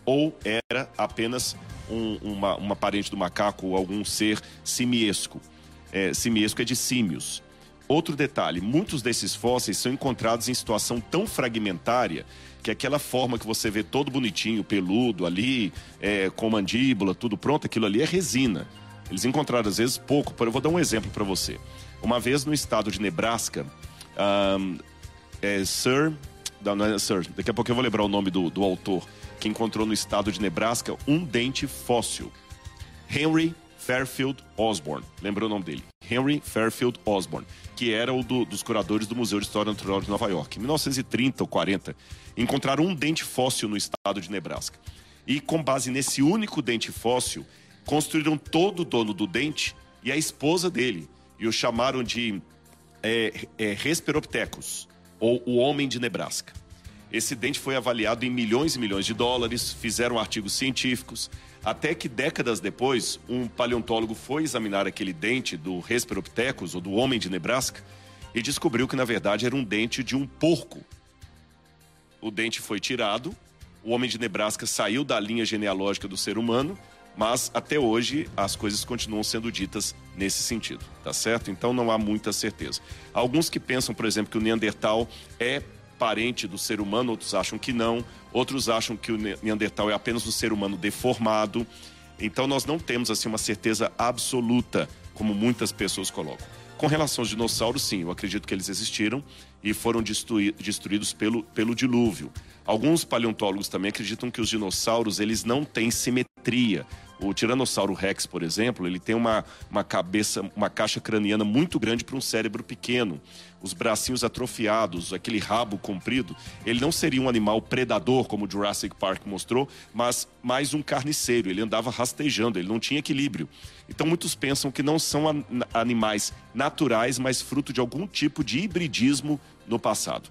ou era apenas um, uma, uma parente do macaco ou algum ser simiesco. É, simiesco é de símios. outro detalhe: muitos desses fósseis são encontrados em situação tão fragmentária que aquela forma que você vê todo bonitinho, peludo ali, é, com mandíbula, tudo pronto, aquilo ali é resina. Eles encontraram às vezes pouco. Eu vou dar um exemplo para você. Uma vez no estado de Nebraska, um, é Sir, não, não é Sir, daqui a pouco eu vou lembrar o nome do, do autor, que encontrou no estado de Nebraska um dente fóssil. Henry Fairfield Osborne. Lembrou o nome dele? Henry Fairfield Osborne, que era o do, dos curadores do Museu de História Natural de Nova York. Em 1930 ou 40, encontraram um dente fóssil no estado de Nebraska. E com base nesse único dente fóssil, construíram todo o dono do dente e a esposa dele. E o chamaram de é, é, ou o Homem de Nebraska. Esse dente foi avaliado em milhões e milhões de dólares, fizeram artigos científicos, até que décadas depois, um paleontólogo foi examinar aquele dente do Hesperopithecus, ou do Homem de Nebraska, e descobriu que na verdade era um dente de um porco. O dente foi tirado, o Homem de Nebraska saiu da linha genealógica do ser humano mas até hoje as coisas continuam sendo ditas nesse sentido, tá certo? Então não há muita certeza. Alguns que pensam, por exemplo, que o Neandertal é parente do ser humano, outros acham que não, outros acham que o Neandertal é apenas um ser humano deformado. Então nós não temos assim uma certeza absoluta, como muitas pessoas colocam. Com relação aos dinossauros, sim, eu acredito que eles existiram e foram destruídos pelo, pelo dilúvio. Alguns paleontólogos também acreditam que os dinossauros eles não têm simetria. O Tiranossauro Rex, por exemplo, ele tem uma, uma cabeça, uma caixa craniana muito grande para um cérebro pequeno. Os bracinhos atrofiados, aquele rabo comprido, ele não seria um animal predador, como o Jurassic Park mostrou, mas mais um carniceiro. Ele andava rastejando, ele não tinha equilíbrio. Então muitos pensam que não são animais naturais, mas fruto de algum tipo de hibridismo no passado.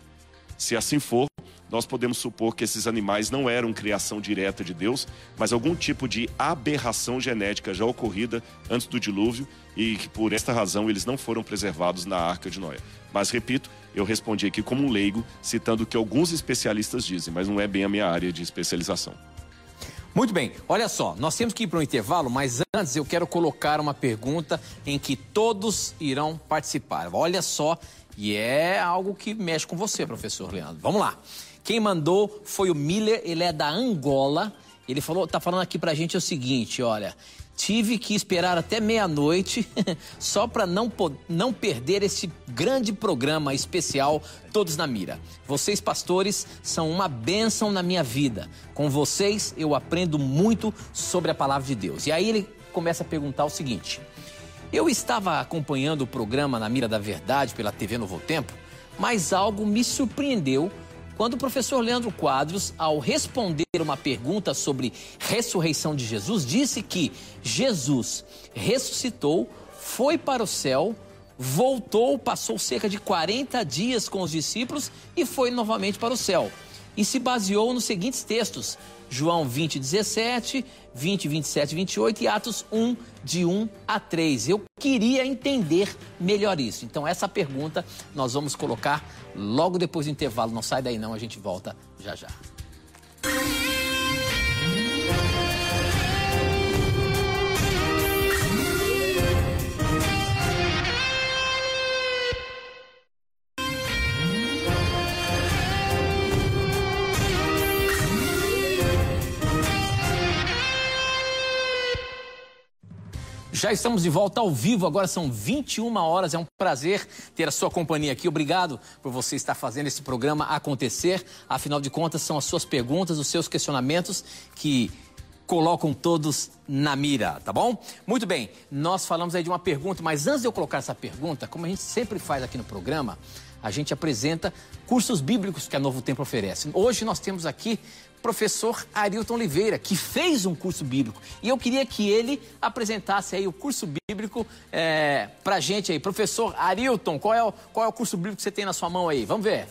Se assim for, nós podemos supor que esses animais não eram criação direta de Deus, mas algum tipo de aberração genética já ocorrida antes do dilúvio e que por esta razão eles não foram preservados na arca de Noé. Mas repito, eu respondi aqui como um leigo, citando o que alguns especialistas dizem, mas não é bem a minha área de especialização. Muito bem, olha só, nós temos que ir para um intervalo, mas antes eu quero colocar uma pergunta em que todos irão participar. Olha só, e é algo que mexe com você, professor Leandro. Vamos lá. Quem mandou foi o Miller, ele é da Angola. Ele falou, tá falando aqui pra gente o seguinte, olha, tive que esperar até meia-noite só para não, não perder esse grande programa especial Todos na Mira. Vocês, pastores, são uma bênção na minha vida. Com vocês, eu aprendo muito sobre a palavra de Deus. E aí ele começa a perguntar o seguinte: Eu estava acompanhando o programa Na Mira da Verdade pela TV Novo Tempo, mas algo me surpreendeu quando o professor Leandro Quadros, ao responder uma pergunta sobre ressurreição de Jesus, disse que Jesus ressuscitou, foi para o céu, voltou, passou cerca de 40 dias com os discípulos e foi novamente para o céu. E se baseou nos seguintes textos: João 20, 17, 20, 27, 28 e Atos 1, de 1 a 3. Eu queria entender melhor isso. Então, essa pergunta nós vamos colocar logo depois do intervalo. Não sai daí, não, a gente volta já já. Já estamos de volta ao vivo, agora são 21 horas. É um prazer ter a sua companhia aqui. Obrigado por você estar fazendo esse programa acontecer. Afinal de contas, são as suas perguntas, os seus questionamentos que colocam todos na mira, tá bom? Muito bem, nós falamos aí de uma pergunta, mas antes de eu colocar essa pergunta, como a gente sempre faz aqui no programa, a gente apresenta cursos bíblicos que a Novo Tempo oferece. Hoje nós temos aqui professor Arilton Oliveira, que fez um curso bíblico. E eu queria que ele apresentasse aí o curso bíblico é, pra gente aí. Professor Arilton, qual é, o, qual é o curso bíblico que você tem na sua mão aí? Vamos ver.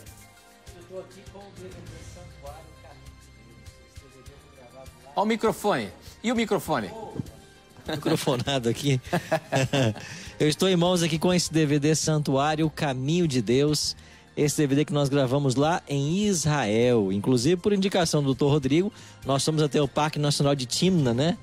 Eu estou aqui com o DVD Santuário Caminho. Olha o microfone. E o microfone? Microfonado aqui. Eu estou em mãos aqui com esse DVD Santuário Caminho de Deus esse DVD que nós gravamos lá em Israel. Inclusive, por indicação do Dr. Rodrigo, nós fomos até o Parque Nacional de Timna, né?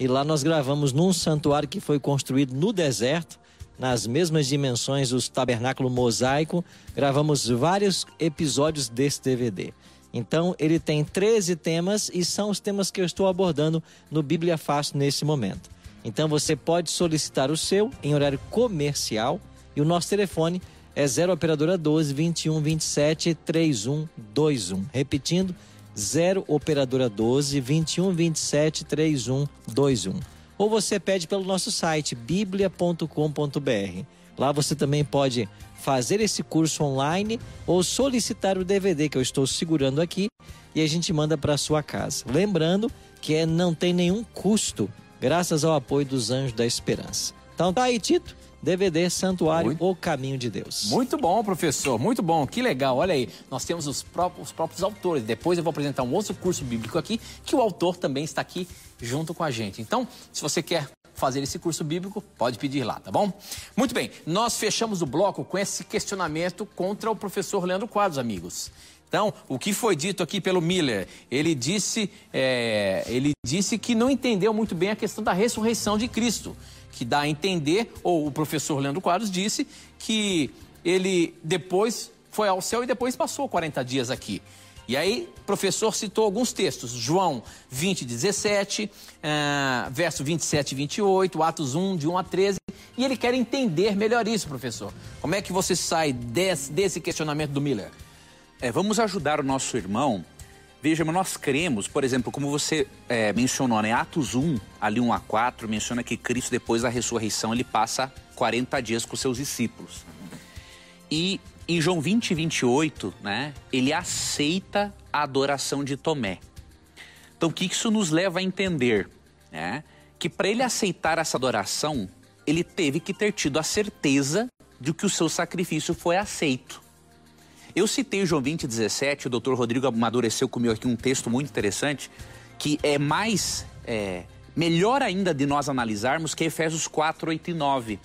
E lá nós gravamos num santuário que foi construído no deserto, nas mesmas dimensões do tabernáculo mosaico. Gravamos vários episódios desse DVD. Então, ele tem 13 temas e são os temas que eu estou abordando no Bíblia Fácil nesse momento. Então, você pode solicitar o seu em horário comercial e o nosso telefone 0 operadora 12 21 27 3121. Repetindo, 0 operadora 12 21 27 3121. Ou você pede pelo nosso site biblia.com.br. Lá você também pode fazer esse curso online ou solicitar o DVD que eu estou segurando aqui e a gente manda para sua casa. Lembrando que é, não tem nenhum custo, graças ao apoio dos Anjos da Esperança. Então tá aí, Tito. DVD Santuário muito, O Caminho de Deus. Muito bom, professor, muito bom, que legal. Olha aí, nós temos os próprios, os próprios autores. Depois eu vou apresentar um outro curso bíblico aqui, que o autor também está aqui junto com a gente. Então, se você quer fazer esse curso bíblico, pode pedir lá, tá bom? Muito bem, nós fechamos o bloco com esse questionamento contra o professor Leandro Quadros, amigos. Então, o que foi dito aqui pelo Miller? Ele disse, é, ele disse que não entendeu muito bem a questão da ressurreição de Cristo, que dá a entender, ou o professor Leandro Quadros disse que ele depois foi ao céu e depois passou 40 dias aqui. E aí, o professor citou alguns textos, João 20, 17, uh, verso 27 e 28, Atos 1, de 1 a 13, e ele quer entender melhor isso, professor. Como é que você sai desse, desse questionamento do Miller? É, vamos ajudar o nosso irmão. Veja, nós cremos, por exemplo, como você é, mencionou, né? Atos 1, ali 1 a 4, menciona que Cristo, depois da ressurreição, ele passa 40 dias com seus discípulos. E em João 20 e 28, né, ele aceita a adoração de Tomé. Então, o que isso nos leva a entender? Né? Que para ele aceitar essa adoração, ele teve que ter tido a certeza de que o seu sacrifício foi aceito. Eu citei João 20, 17, o doutor Rodrigo amadureceu comigo aqui um texto muito interessante, que é mais, é, melhor ainda de nós analisarmos, que é Efésios 4, 8 e 9,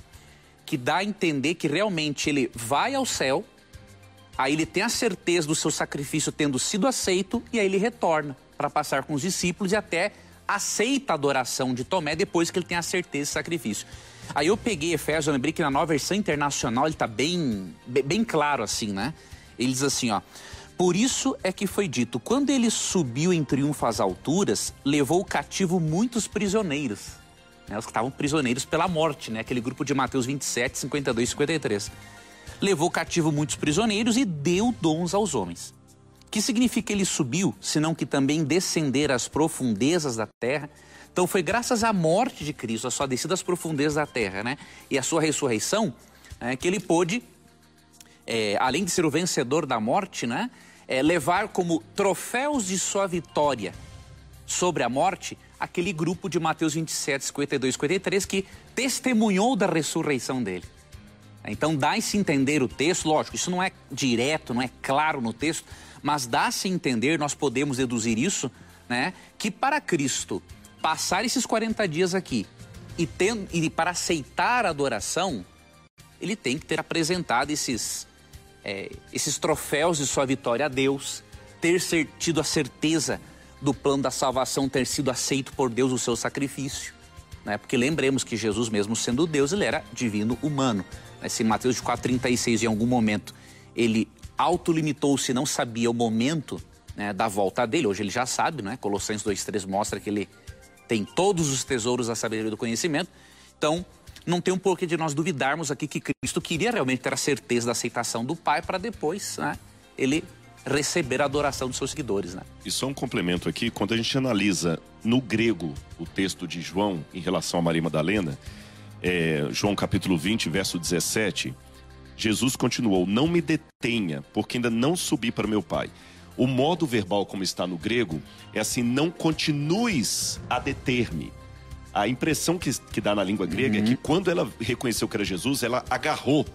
que dá a entender que realmente ele vai ao céu, Aí ele tem a certeza do seu sacrifício tendo sido aceito e aí ele retorna para passar com os discípulos e até aceita a adoração de Tomé depois que ele tem a certeza do sacrifício. Aí eu peguei Efésios, eu lembrei que na nova versão internacional ele está bem, bem claro assim, né? Ele diz assim, ó. Por isso é que foi dito: quando ele subiu em triunfo às alturas, levou cativo muitos prisioneiros. Né, os que estavam prisioneiros pela morte, né? Aquele grupo de Mateus 27, 52 e 53 levou cativo muitos prisioneiros e deu dons aos homens. Que significa ele subiu, senão que também descender às profundezas da terra? Então foi graças à morte de Cristo, a sua descida às profundezas da terra, né? E a sua ressurreição, né, que ele pôde, é, além de ser o vencedor da morte, né? É, levar como troféus de sua vitória sobre a morte aquele grupo de Mateus 27, 52 e 53 que testemunhou da ressurreição dele. Então dá-se entender o texto, lógico, isso não é direto, não é claro no texto, mas dá-se entender, nós podemos deduzir isso, né, que para Cristo passar esses 40 dias aqui e, ter, e para aceitar a adoração, ele tem que ter apresentado esses, é, esses troféus de sua vitória a Deus, ter ser, tido a certeza do plano da salvação ter sido aceito por Deus o seu sacrifício. Né? Porque lembremos que Jesus, mesmo sendo Deus, ele era divino humano. Né? Se Mateus 4,36 em algum momento ele autolimitou-se, não sabia o momento né, da volta dele, hoje ele já sabe, né? Colossenses 2,3 mostra que ele tem todos os tesouros da sabedoria e do conhecimento. Então, não tem um porquê de nós duvidarmos aqui que Cristo queria realmente ter a certeza da aceitação do Pai para depois né, ele receber a adoração dos seus seguidores. Né? E só um complemento aqui, quando a gente analisa no grego o texto de João em relação a Maria Madalena, é, João capítulo 20, verso 17, Jesus continuou: Não me detenha, porque ainda não subi para meu Pai. O modo verbal, como está no grego, é assim: não continues a deter-me. A impressão que, que dá na língua grega uhum. é que quando ela reconheceu que era Jesus, ela agarrou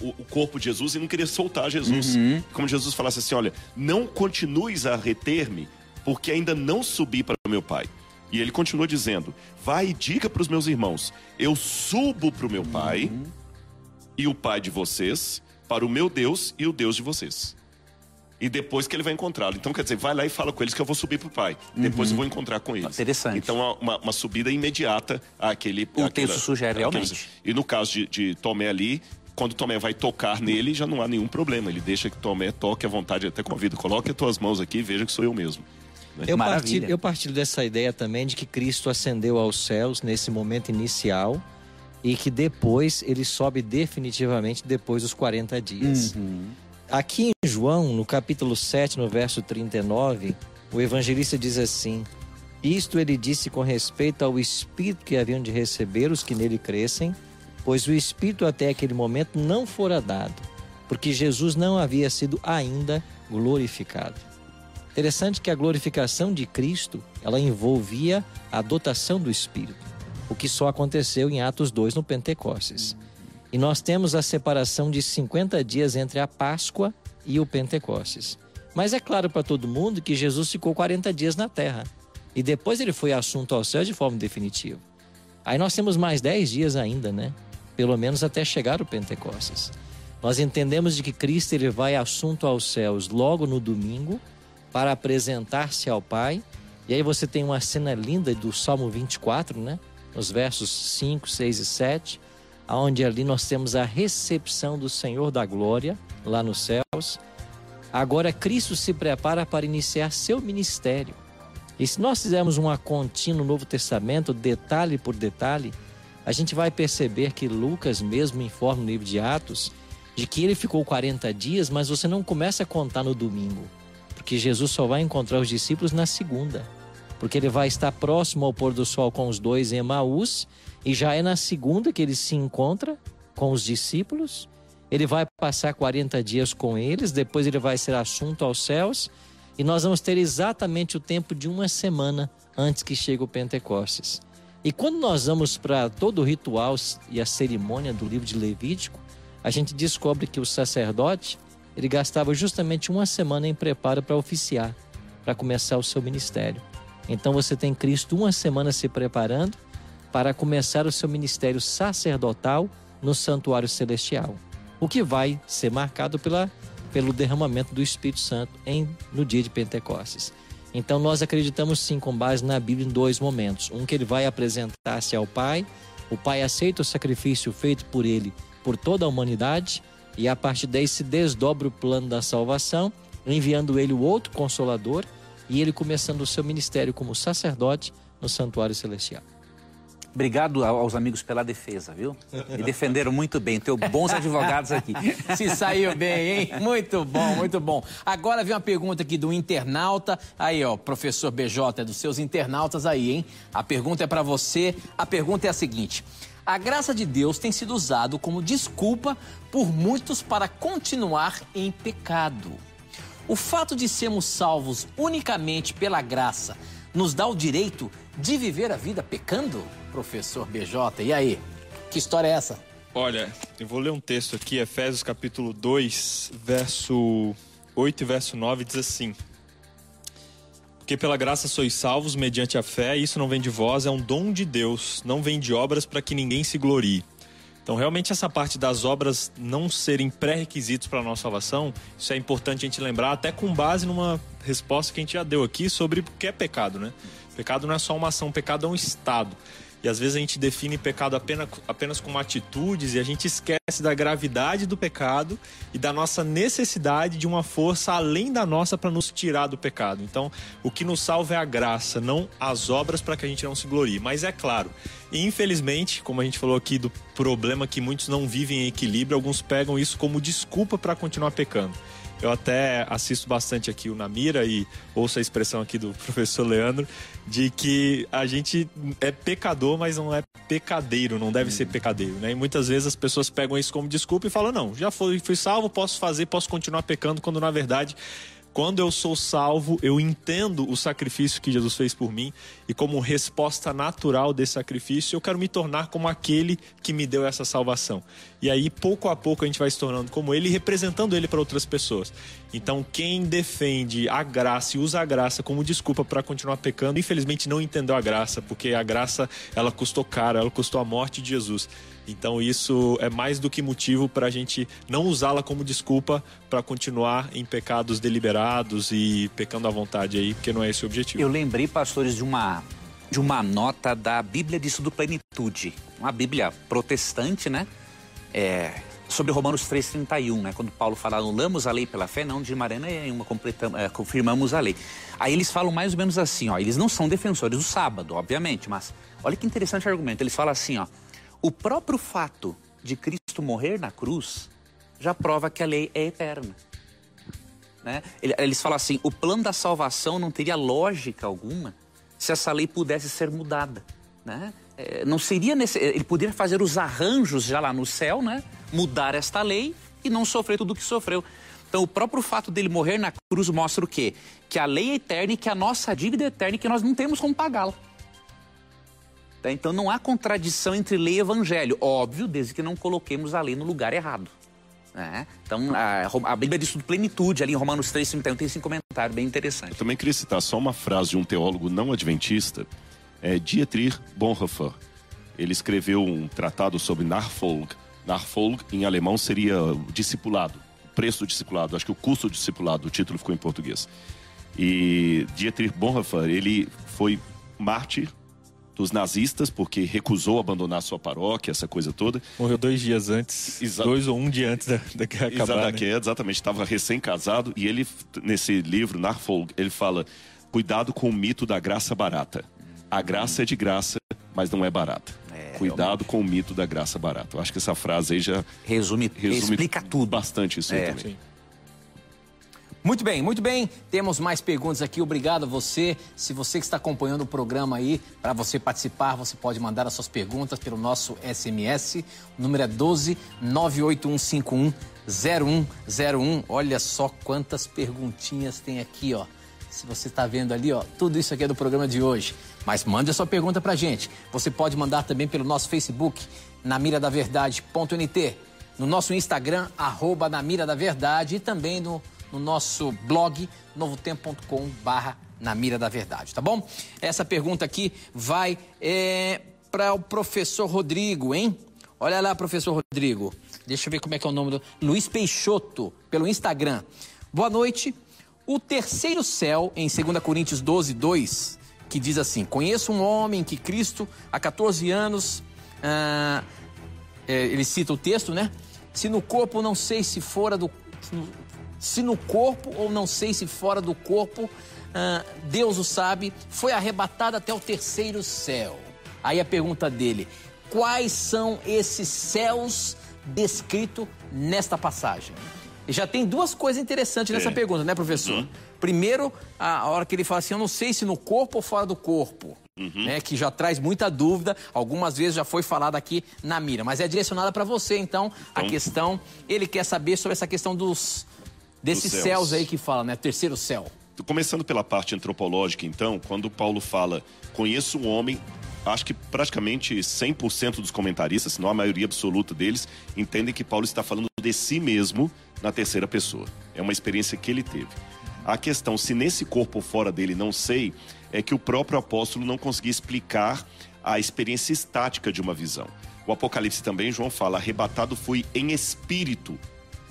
o, o corpo de Jesus e não queria soltar Jesus. Uhum. Como Jesus falasse assim: olha, não continues a reter-me, porque ainda não subi para meu Pai. E ele continua dizendo: Vai e diga para os meus irmãos: Eu subo para o meu pai uhum. e o pai de vocês, para o meu Deus e o Deus de vocês. E depois que ele vai encontrá-lo. Então, quer dizer, vai lá e fala com eles que eu vou subir pro pai. Depois eu vou encontrar com eles. Interessante. Então, uma, uma subida imediata àquele... O àquela- texto sugere, àquela- realmente. E no caso de, de Tomé ali, quando Tomé vai tocar nele, já não há nenhum problema. Ele deixa que Tomé toque à vontade, até convida. Coloque as tuas mãos aqui e veja que sou eu mesmo. Eu Maravilha. partilho, eu partilho dessa ideia também de que Cristo ascendeu aos céus nesse momento inicial e que depois ele sobe definitivamente depois dos 40 dias. Aqui em João, no capítulo 7, no verso 39, o evangelista diz assim: Isto ele disse com respeito ao Espírito que haviam de receber os que nele crescem, pois o Espírito até aquele momento não fora dado, porque Jesus não havia sido ainda glorificado. Interessante que a glorificação de Cristo, ela envolvia a dotação do Espírito, o que só aconteceu em Atos 2 no Pentecostes. E nós temos a separação de 50 dias entre a Páscoa e o Pentecostes. Mas é claro para todo mundo que Jesus ficou 40 dias na terra e depois ele foi assunto ao céu de forma definitiva. Aí nós temos mais 10 dias ainda, né? Pelo menos até chegar o Pentecostes. Nós entendemos de que Cristo ele vai assunto aos céus logo no domingo para apresentar-se ao Pai. E aí você tem uma cena linda do Salmo 24, né? Nos versos 5, 6 e 7, aonde ali nós temos a recepção do Senhor da glória lá nos céus. Agora Cristo se prepara para iniciar seu ministério. E se nós fizermos uma contínua no Novo Testamento, detalhe por detalhe, a gente vai perceber que Lucas mesmo informa no livro de Atos de que ele ficou 40 dias, mas você não começa a contar no domingo, porque Jesus só vai encontrar os discípulos na segunda, porque ele vai estar próximo ao pôr do sol com os dois em Emaús, e já é na segunda que ele se encontra com os discípulos. Ele vai passar 40 dias com eles, depois ele vai ser assunto aos céus, e nós vamos ter exatamente o tempo de uma semana antes que chegue o Pentecostes. E quando nós vamos para todo o ritual e a cerimônia do livro de Levítico, a gente descobre que o sacerdote ele gastava justamente uma semana em preparo para oficiar, para começar o seu ministério. Então você tem Cristo uma semana se preparando para começar o seu ministério sacerdotal no santuário celestial, o que vai ser marcado pela, pelo derramamento do Espírito Santo em, no dia de Pentecostes. Então nós acreditamos sim, com base na Bíblia, em dois momentos. Um que ele vai apresentar-se ao Pai, o Pai aceita o sacrifício feito por ele por toda a humanidade, e a partir daí se desdobra o plano da salvação, enviando ele o outro consolador e ele começando o seu ministério como sacerdote no santuário celestial. Obrigado ao- aos amigos pela defesa, viu? Me defenderam muito bem. Tenho bons advogados aqui. Se saiu bem, hein? Muito bom, muito bom. Agora vem uma pergunta aqui do internauta. Aí, ó, professor BJ, é dos seus internautas aí, hein? A pergunta é para você. A pergunta é a seguinte: A graça de Deus tem sido usado como desculpa por muitos para continuar em pecado. O fato de sermos salvos unicamente pela graça nos dá o direito de viver a vida pecando? Professor BJ, e aí? Que história é essa? Olha, eu vou ler um texto aqui, Efésios capítulo 2, verso 8 e verso 9, diz assim: Porque pela graça sois salvos mediante a fé, e isso não vem de vós, é um dom de Deus, não vem de obras para que ninguém se glorie. Então, realmente, essa parte das obras não serem pré-requisitos para a nossa salvação, isso é importante a gente lembrar, até com base numa resposta que a gente já deu aqui sobre o que é pecado, né? Pecado não é só uma ação, pecado é um estado. E às vezes a gente define pecado apenas, apenas como atitudes e a gente esquece da gravidade do pecado e da nossa necessidade de uma força além da nossa para nos tirar do pecado. Então, o que nos salva é a graça, não as obras para que a gente não se glorie. Mas é claro, infelizmente, como a gente falou aqui do problema que muitos não vivem em equilíbrio, alguns pegam isso como desculpa para continuar pecando. Eu até assisto bastante aqui o Namira e ouço a expressão aqui do professor Leandro de que a gente é pecador, mas não é pecadeiro, não deve ser pecadeiro, né? E muitas vezes as pessoas pegam isso como desculpa e falam: "Não, já fui, fui salvo, posso fazer, posso continuar pecando", quando na verdade quando eu sou salvo, eu entendo o sacrifício que Jesus fez por mim e como resposta natural desse sacrifício, eu quero me tornar como aquele que me deu essa salvação. E aí, pouco a pouco, a gente vai se tornando como ele representando ele para outras pessoas. Então, quem defende a graça e usa a graça como desculpa para continuar pecando, infelizmente não entendeu a graça, porque a graça ela custou caro, ela custou a morte de Jesus. Então isso é mais do que motivo para a gente não usá-la como desculpa para continuar em pecados deliberados e pecando à vontade aí, porque não é esse o objetivo. Eu lembrei, pastores, de uma de uma nota da Bíblia de Estudo Plenitude, uma Bíblia protestante, né? É, sobre Romanos 3,31, né? Quando Paulo fala, anulamos a lei pela fé, não de maneira nenhuma completamos, é, confirmamos a lei. Aí eles falam mais ou menos assim, ó, eles não são defensores do sábado, obviamente, mas olha que interessante argumento. Eles falam assim, ó, o próprio fato de Cristo morrer na cruz já prova que a lei é eterna. Né? Eles falam assim: o plano da salvação não teria lógica alguma se essa lei pudesse ser mudada. Né? É, não seria nesse, ele poderia fazer os arranjos já lá no céu, né? mudar esta lei e não sofrer tudo o que sofreu. Então, o próprio fato dele morrer na cruz mostra o quê? Que a lei é eterna e que a nossa dívida é eterna e que nós não temos como pagá-la. Tá? Então não há contradição entre lei e evangelho. Óbvio, desde que não coloquemos a lei no lugar errado. Né? Então a, a Bíblia diz tudo plenitude, ali em Romanos 3, 51, tem esse comentário bem interessante. Eu também queria citar só uma frase de um teólogo não adventista, é Dietrich Bonhoeffer. Ele escreveu um tratado sobre Nachfolg. Nachfolg, em alemão, seria discipulado, preço do discipulado. Acho que o custo do discipulado, o título ficou em português. E Dietrich Bonhoeffer, ele foi mártir dos nazistas, porque recusou abandonar sua paróquia, essa coisa toda. Morreu dois dias antes, Exa dois ou um dia antes da, da guerra acabar. Né? Exatamente, estava recém-casado e ele, nesse livro, Narfolg, ele fala, cuidado com o mito da graça barata. A graça é de graça, mas não é barata. É, Cuidado realmente. com o mito da graça barata. Eu acho que essa frase aí já resume, resume explica tudo. Bastante isso é. também. Sim. Muito bem, muito bem. Temos mais perguntas aqui. Obrigado a você. Se você que está acompanhando o programa aí, para você participar, você pode mandar as suas perguntas pelo nosso SMS. O número é 12 98151 0101. Olha só quantas perguntinhas tem aqui, ó. Se você está vendo ali, ó, tudo isso aqui é do programa de hoje. Mas mande a sua pergunta para gente. Você pode mandar também pelo nosso Facebook, na mira da verdade.nt, no nosso Instagram, arroba na mira da verdade e também no no nosso blog novotempo.com barra na mira da verdade, tá bom? Essa pergunta aqui vai é, para o professor Rodrigo, hein? Olha lá, professor Rodrigo. Deixa eu ver como é que é o nome do. Luiz Peixoto, pelo Instagram. Boa noite. O terceiro céu, em 2 Coríntios 12, 2, que diz assim: Conheço um homem que Cristo, há 14 anos, ah, é, ele cita o texto, né? Se no corpo não sei se fora do se no corpo ou não sei se fora do corpo, ah, Deus o sabe, foi arrebatado até o terceiro céu. Aí a pergunta dele: quais são esses céus descritos nesta passagem? E já tem duas coisas interessantes nessa é. pergunta, né, professor? Uhum. Primeiro, a hora que ele fala assim: eu não sei se no corpo ou fora do corpo. Uhum. Né, que já traz muita dúvida, algumas vezes já foi falado aqui na mira, mas é direcionada para você, então, então, a questão, ele quer saber sobre essa questão dos, Desses céus. céus aí que fala, né? Terceiro céu. Começando pela parte antropológica, então, quando Paulo fala, conheço um homem, acho que praticamente 100% dos comentaristas, se não a maioria absoluta deles, entendem que Paulo está falando de si mesmo na terceira pessoa. É uma experiência que ele teve. A questão, se nesse corpo ou fora dele, não sei, é que o próprio apóstolo não conseguia explicar a experiência estática de uma visão. O Apocalipse também, João fala, arrebatado foi em espírito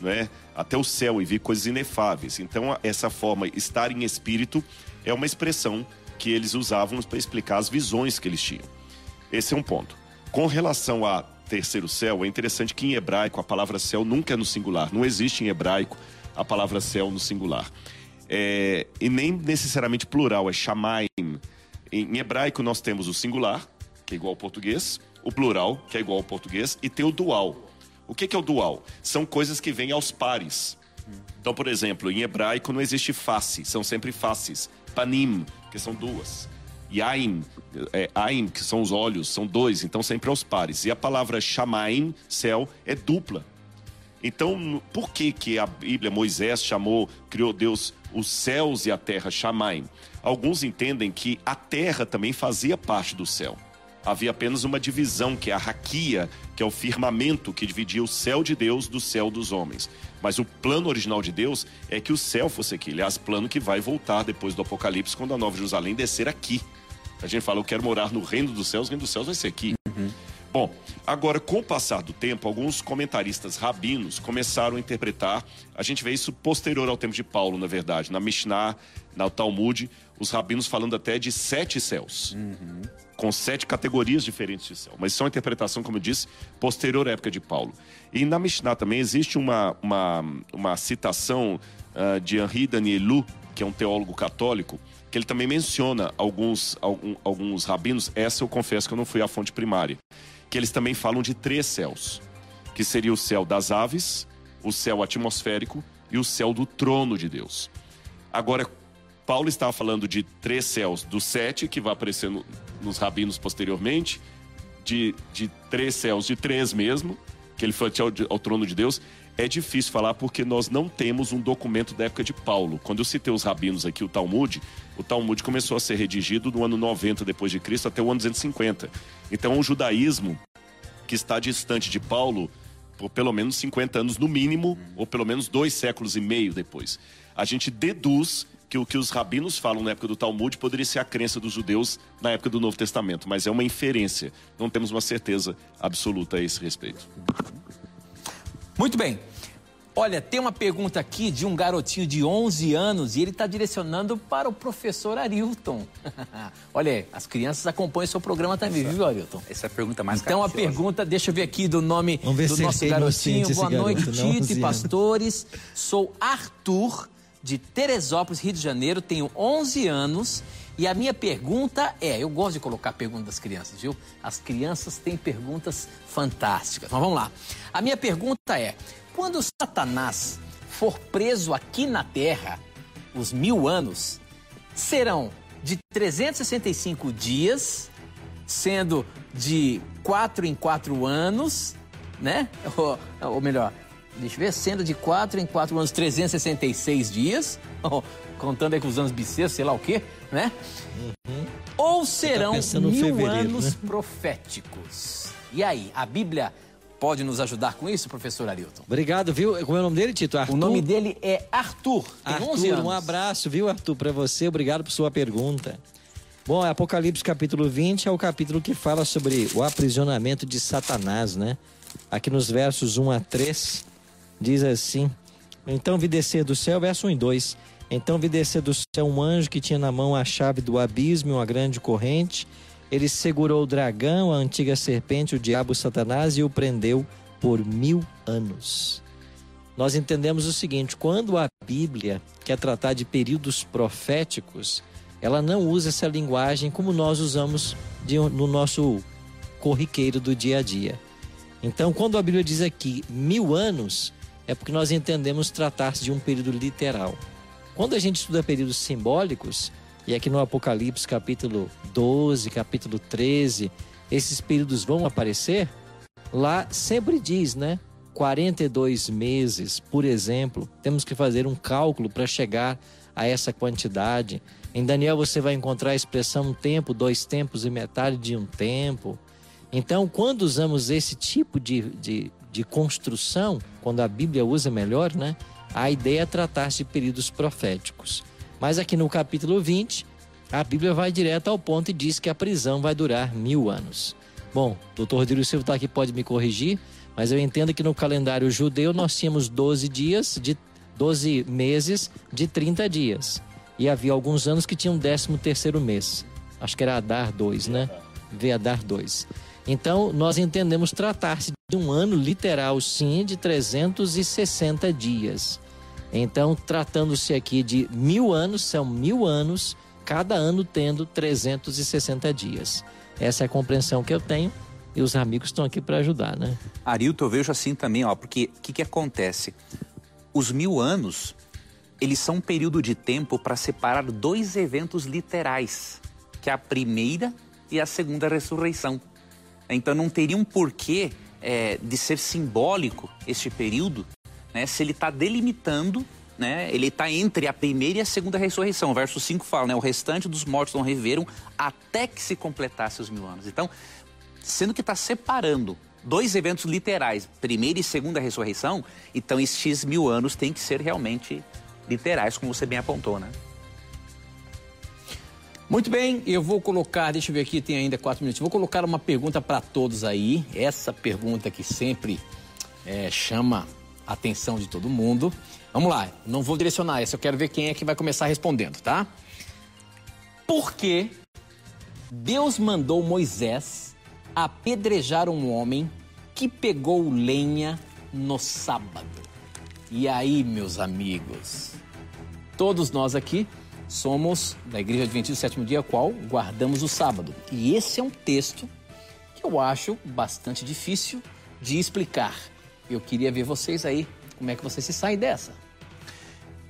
né, até o céu e vi coisas inefáveis. Então, essa forma, estar em espírito, é uma expressão que eles usavam para explicar as visões que eles tinham. Esse é um ponto. Com relação a terceiro céu, é interessante que em hebraico a palavra céu nunca é no singular. Não existe em hebraico a palavra céu no singular. É, e nem necessariamente plural, é shamaim. Em, em hebraico nós temos o singular, que é igual ao português, o plural, que é igual ao português, e tem o dual, o que, é o dual? São coisas que vêm aos pares. Então, por exemplo, em hebraico não existe face, são sempre faces. Panim, que são duas. E aim, é, aim, que são os olhos, são dois, então sempre aos pares. E a palavra shamaim, céu, é dupla. Então, por que que a Bíblia, Moisés chamou, criou Deus os céus e a terra chamaim. Alguns entendem que a terra também fazia parte do céu. Havia apenas uma divisão, que é a raquia, que é o firmamento que dividia o céu de Deus do céu dos homens. Mas o plano original de Deus é que o céu fosse aqui. Aliás, plano que vai voltar depois do Apocalipse, quando a Nova Jerusalém descer aqui. A gente fala, eu quero morar no reino dos céus, o reino dos céus vai ser aqui. Uhum. Bom, agora, com o passar do tempo, alguns comentaristas rabinos começaram a interpretar. A gente vê isso posterior ao tempo de Paulo, na verdade. Na Mishnah, na Talmud, os rabinos falando até de sete céus. Uhum. Com sete categorias diferentes de céu. Mas isso é uma interpretação, como eu disse, posterior à época de Paulo. E na Mishnah também existe uma, uma, uma citação uh, de Henri Danielu, que é um teólogo católico, que ele também menciona alguns, algum, alguns rabinos. Essa eu confesso que eu não fui à fonte primária que eles também falam de três céus, que seria o céu das aves, o céu atmosférico e o céu do trono de Deus. Agora, Paulo estava falando de três céus, do sete, que vai aparecer no, nos rabinos posteriormente, de, de três céus, de três mesmo, que ele foi ao, ao trono de Deus. É difícil falar porque nós não temos um documento da época de Paulo. Quando eu citei os rabinos aqui, o Talmud, o Talmud começou a ser redigido no ano 90 depois de Cristo até o ano 250. Então, o judaísmo que está distante de Paulo por pelo menos 50 anos no mínimo, ou pelo menos dois séculos e meio depois. A gente deduz que o que os rabinos falam na época do Talmud poderia ser a crença dos judeus na época do Novo Testamento, mas é uma inferência. Não temos uma certeza absoluta a esse respeito. Muito bem. Olha, tem uma pergunta aqui de um garotinho de 11 anos e ele está direcionando para o professor Arilton. Olha aí, as crianças acompanham o seu programa também, essa, viu, Arilton? Essa é a pergunta mais Então a pergunta, deixa eu ver aqui do nome do nosso garotinho. Boa noite, Tito e pastores. Sou Arthur, de Teresópolis, Rio de Janeiro, tenho 11 anos. E a minha pergunta é: eu gosto de colocar perguntas das crianças, viu? As crianças têm perguntas fantásticas. Mas vamos lá. A minha pergunta é: quando Satanás for preso aqui na Terra, os mil anos serão de 365 dias, sendo de quatro em quatro anos, né? Ou, ou melhor, deixa eu ver, sendo de quatro em quatro anos, 366 dias, contando aí com os anos bissextos, sei lá o quê, né? Uhum. Ou tá serão tá mil anos né? proféticos. E aí, a Bíblia pode nos ajudar com isso, professor Arilton? Obrigado, viu? Como é o nome dele, Tito? Arthur? O nome dele é Arthur, tem Arthur, 11 anos. um abraço, viu, Arthur, para você. Obrigado por sua pergunta. Bom, Apocalipse capítulo 20 é o capítulo que fala sobre o aprisionamento de Satanás, né? Aqui nos versos 1 a 3, diz assim: Então vi descer do céu, verso 1 e 2. Então vi descer do céu um anjo que tinha na mão a chave do abismo e uma grande corrente ele segurou o dragão, a antiga serpente, o diabo Satanás, e o prendeu por mil anos. Nós entendemos o seguinte: quando a Bíblia quer tratar de períodos proféticos, ela não usa essa linguagem como nós usamos de, no nosso corriqueiro do dia a dia. Então, quando a Bíblia diz aqui mil anos, é porque nós entendemos tratar-se de um período literal. Quando a gente estuda períodos simbólicos, e aqui no Apocalipse, capítulo 12, capítulo 13, esses períodos vão aparecer. Lá sempre diz, né? 42 meses, por exemplo, temos que fazer um cálculo para chegar a essa quantidade. Em Daniel você vai encontrar a expressão um tempo, dois tempos e metade de um tempo. Então, quando usamos esse tipo de, de, de construção, quando a Bíblia usa melhor, né? A ideia é tratar-se de períodos proféticos. Mas aqui no capítulo 20, a Bíblia vai direto ao ponto e diz que a prisão vai durar mil anos. Bom, o doutor Rodrigo Silva está aqui, pode me corrigir, mas eu entendo que no calendário judeu nós tínhamos 12 dias, de 12 meses de 30 dias. E havia alguns anos que tinham um 13 terceiro mês. Acho que era Adar 2, né? Veadar 2. Então, nós entendemos tratar-se de um ano literal, sim, de 360 dias. Então, tratando-se aqui de mil anos, são mil anos, cada ano tendo 360 dias. Essa é a compreensão que eu tenho e os amigos estão aqui para ajudar, né? Arilton, eu vejo assim também, ó, porque o que, que acontece? Os mil anos, eles são um período de tempo para separar dois eventos literais, que é a primeira e a segunda ressurreição. Então não teria um porquê é, de ser simbólico este período né, se ele está delimitando né, ele está entre a primeira e a segunda ressurreição. O verso 5 fala, né, o restante dos mortos não reviveram até que se completasse os mil anos. Então, sendo que está separando dois eventos literais, primeira e segunda ressurreição, então estes mil anos têm que ser realmente literais, como você bem apontou, né? Muito bem, eu vou colocar, deixa eu ver aqui, tem ainda quatro minutos. Vou colocar uma pergunta para todos aí. Essa pergunta que sempre é, chama a atenção de todo mundo. Vamos lá, não vou direcionar essa, eu quero ver quem é que vai começar respondendo, tá? Por que Deus mandou Moisés apedrejar um homem que pegou lenha no sábado? E aí, meus amigos, todos nós aqui somos da Igreja Adventista do Sétimo Dia, qual guardamos o sábado. E esse é um texto que eu acho bastante difícil de explicar. Eu queria ver vocês aí, como é que vocês se saem dessa.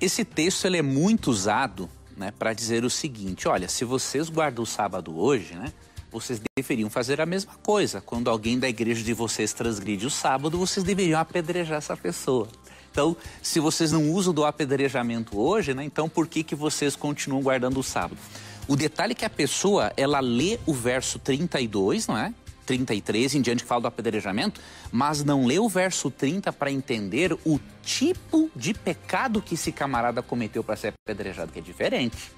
Esse texto ele é muito usado né, para dizer o seguinte: olha, se vocês guardam o sábado hoje, né, vocês deveriam fazer a mesma coisa. Quando alguém da igreja de vocês transgride o sábado, vocês deveriam apedrejar essa pessoa. Então, se vocês não usam do apedrejamento hoje, né, então por que, que vocês continuam guardando o sábado? O detalhe é que a pessoa, ela lê o verso 32, não é? 33 em diante que fala do apedrejamento, mas não lê o verso 30 para entender o tipo de pecado que esse camarada cometeu para ser apedrejado, que é diferente.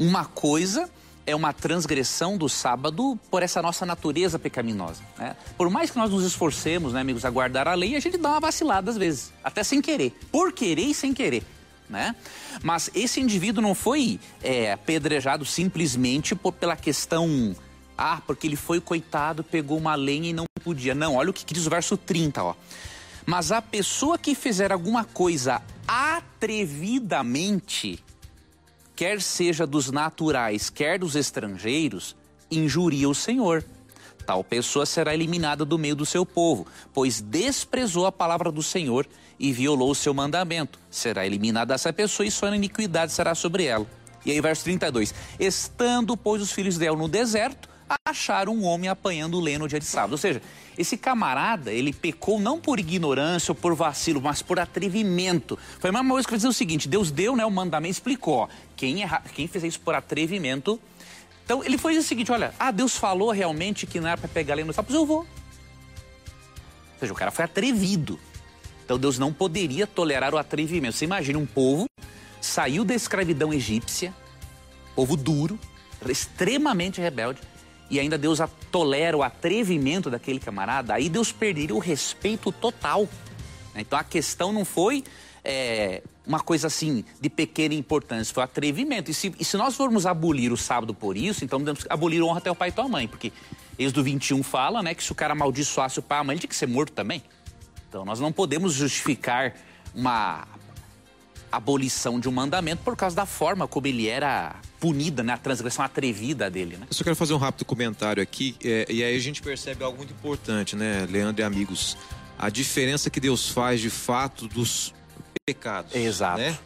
Uma coisa é uma transgressão do sábado por essa nossa natureza pecaminosa. Né? Por mais que nós nos esforcemos, né, amigos, a guardar a lei, a gente dá uma vacilada às vezes, até sem querer, por querer e sem querer. Né? Mas esse indivíduo não foi é, apedrejado simplesmente por, pela questão, ah, porque ele foi coitado, pegou uma lenha e não podia. Não, olha o que diz o verso 30, ó. Mas a pessoa que fizer alguma coisa atrevidamente, quer seja dos naturais, quer dos estrangeiros, injuria o Senhor. Tal pessoa será eliminada do meio do seu povo, pois desprezou a palavra do Senhor e violou o seu mandamento. Será eliminada essa pessoa e sua iniquidade será sobre ela. E aí, verso 32. Estando, pois, os filhos de El no deserto, acharam um homem apanhando lenha no dia de sábado. Ou seja, esse camarada, ele pecou não por ignorância ou por vacilo, mas por atrevimento. Foi a mesma coisa que dizer o seguinte: Deus deu né, o mandamento, explicou. Ó, quem, erra, quem fez isso por atrevimento. Então ele foi o seguinte: olha, ah, Deus falou realmente que não era para pegar lenha no sábado, eu vou. Ou seja, o cara foi atrevido. Então Deus não poderia tolerar o atrevimento. Você imagina um povo saiu da escravidão egípcia, povo duro, extremamente rebelde, e ainda Deus tolera o atrevimento daquele camarada, aí Deus perderia o respeito total. Então a questão não foi é, uma coisa assim de pequena importância, foi atrevimento. E se, e se, nós formos abolir o sábado por isso, então devemos abolir honra até o pai e tua mãe, porque Êxodo 21 fala né, que se o cara amaldiçoasse o pai e a mãe, ele tinha que ser morto também. Então nós não podemos justificar uma abolição de um mandamento por causa da forma como ele era punida, né? A transgressão atrevida dele, né? Eu só quero fazer um rápido comentário aqui, é, e aí a gente percebe algo muito importante, né, Leandro e amigos? A diferença que Deus faz de fato dos pecados. Exato. Né?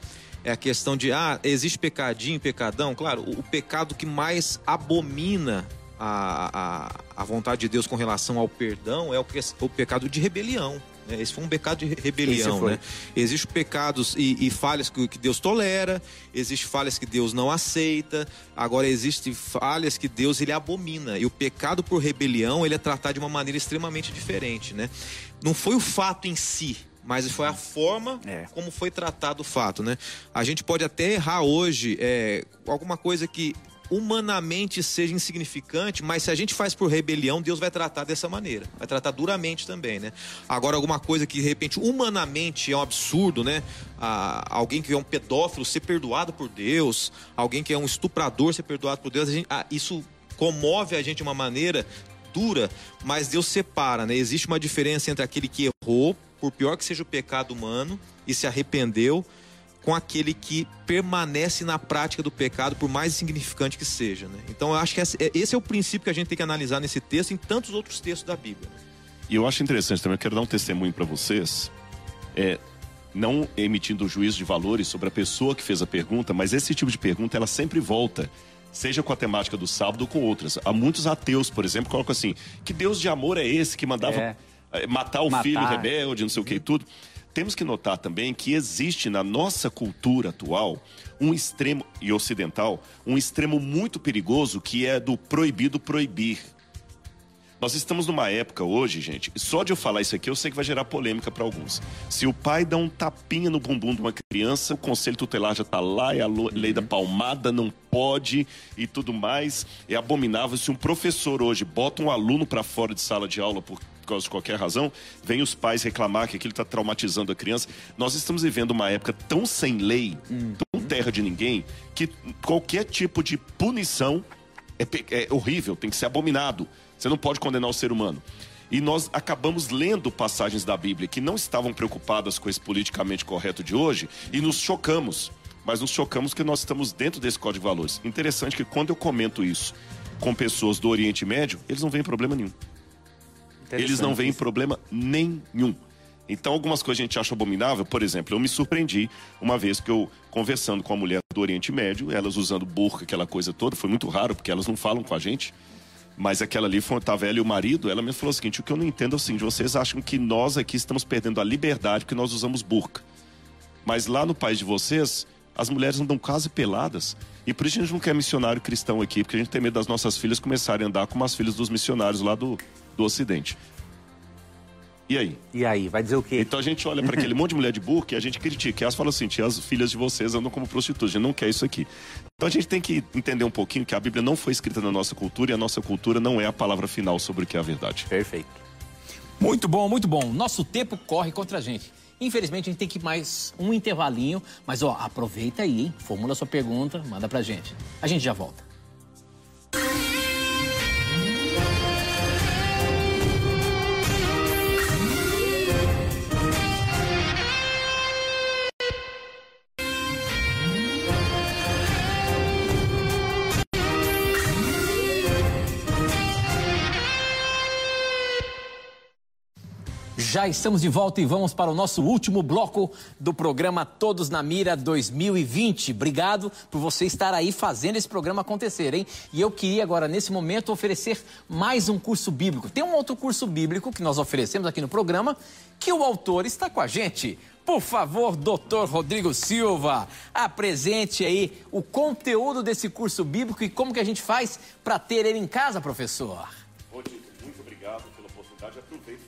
É a questão de, ah, existe pecadinho, pecadão? Claro, o, o pecado que mais abomina a, a, a vontade de Deus com relação ao perdão é o, o pecado de rebelião. Né? Esse foi um pecado de rebelião. Né? Existem pecados e, e falhas que, que, Deus tolera, existem falhas que Deus não aceita, agora existem falhas que Deus ele abomina. E o pecado por rebelião ele é tratado de uma maneira extremamente diferente. Né? Não foi o fato em si, mas foi a forma é. como foi tratado o fato, né? A gente pode até errar hoje é, alguma coisa que humanamente seja insignificante, mas se a gente faz por rebelião, Deus vai tratar dessa maneira. Vai tratar duramente também, né? Agora, alguma coisa que de repente humanamente é um absurdo, né? Ah, alguém que é um pedófilo ser perdoado por Deus, alguém que é um estuprador ser perdoado por Deus, gente, ah, isso comove a gente de uma maneira dura, mas Deus separa, né? Existe uma diferença entre aquele que errou, por pior que seja o pecado humano, e se arrependeu com aquele que permanece na prática do pecado, por mais insignificante que seja. Né? Então, eu acho que esse, é, esse é o princípio que a gente tem que analisar nesse texto e em tantos outros textos da Bíblia. Né? E eu acho interessante também, eu quero dar um testemunho para vocês, é, não emitindo juízo de valores sobre a pessoa que fez a pergunta, mas esse tipo de pergunta, ela sempre volta seja com a temática do sábado ou com outras. Há muitos ateus, por exemplo, que colocam assim: que Deus de amor é esse que mandava. É matar o Matar. filho rebelde, não sei o que e tudo. Temos que notar também que existe na nossa cultura atual um extremo, e ocidental, um extremo muito perigoso que é do proibido proibir. Nós estamos numa época hoje, gente, só de eu falar isso aqui eu sei que vai gerar polêmica para alguns. Se o pai dá um tapinha no bumbum de uma criança, o conselho tutelar já tá lá, é a lei da palmada, não pode e tudo mais. É abominável se um professor hoje bota um aluno para fora de sala de aula por causa de qualquer razão, vem os pais reclamar que aquilo está traumatizando a criança. Nós estamos vivendo uma época tão sem lei, tão terra de ninguém, que qualquer tipo de punição é, é horrível, tem que ser abominado. Você não pode condenar o ser humano. E nós acabamos lendo passagens da Bíblia que não estavam preocupadas com esse politicamente correto de hoje e nos chocamos. Mas nos chocamos que nós estamos dentro desse código de valores. Interessante que quando eu comento isso com pessoas do Oriente Médio, eles não veem problema nenhum. Eles não veem problema nenhum. Então, algumas coisas a gente acha abominável. Por exemplo, eu me surpreendi uma vez que eu, conversando com a mulher do Oriente Médio, elas usando burca, aquela coisa toda, foi muito raro, porque elas não falam com a gente. Mas aquela ali foi, tava ela e o marido, ela me falou o seguinte: o que eu não entendo é o seguinte, vocês acham que nós aqui estamos perdendo a liberdade porque nós usamos burca. Mas lá no país de vocês, as mulheres andam quase peladas. E por isso a gente não quer missionário cristão aqui, porque a gente tem medo das nossas filhas começarem a andar como as filhas dos missionários lá do, do Ocidente. E aí? E aí, vai dizer o quê? Então a gente olha para aquele monte de mulher de burca e a gente critica. E elas falam assim: "Tia, as filhas de vocês andam como prostitutas, a gente não quer isso aqui. Então a gente tem que entender um pouquinho que a Bíblia não foi escrita na nossa cultura e a nossa cultura não é a palavra final sobre o que é a verdade. Perfeito. Muito bom, muito bom. Nosso tempo corre contra a gente. Infelizmente, a gente tem que ir mais um intervalinho. Mas, ó, aproveita aí, hein? Formula sua pergunta, manda pra gente. A gente já volta. Já estamos de volta e vamos para o nosso último bloco do programa Todos na Mira 2020. Obrigado por você estar aí fazendo esse programa acontecer, hein? E eu queria agora, nesse momento, oferecer mais um curso bíblico. Tem um outro curso bíblico que nós oferecemos aqui no programa, que o autor está com a gente. Por favor, doutor Rodrigo Silva, apresente aí o conteúdo desse curso bíblico e como que a gente faz para ter ele em casa, professor.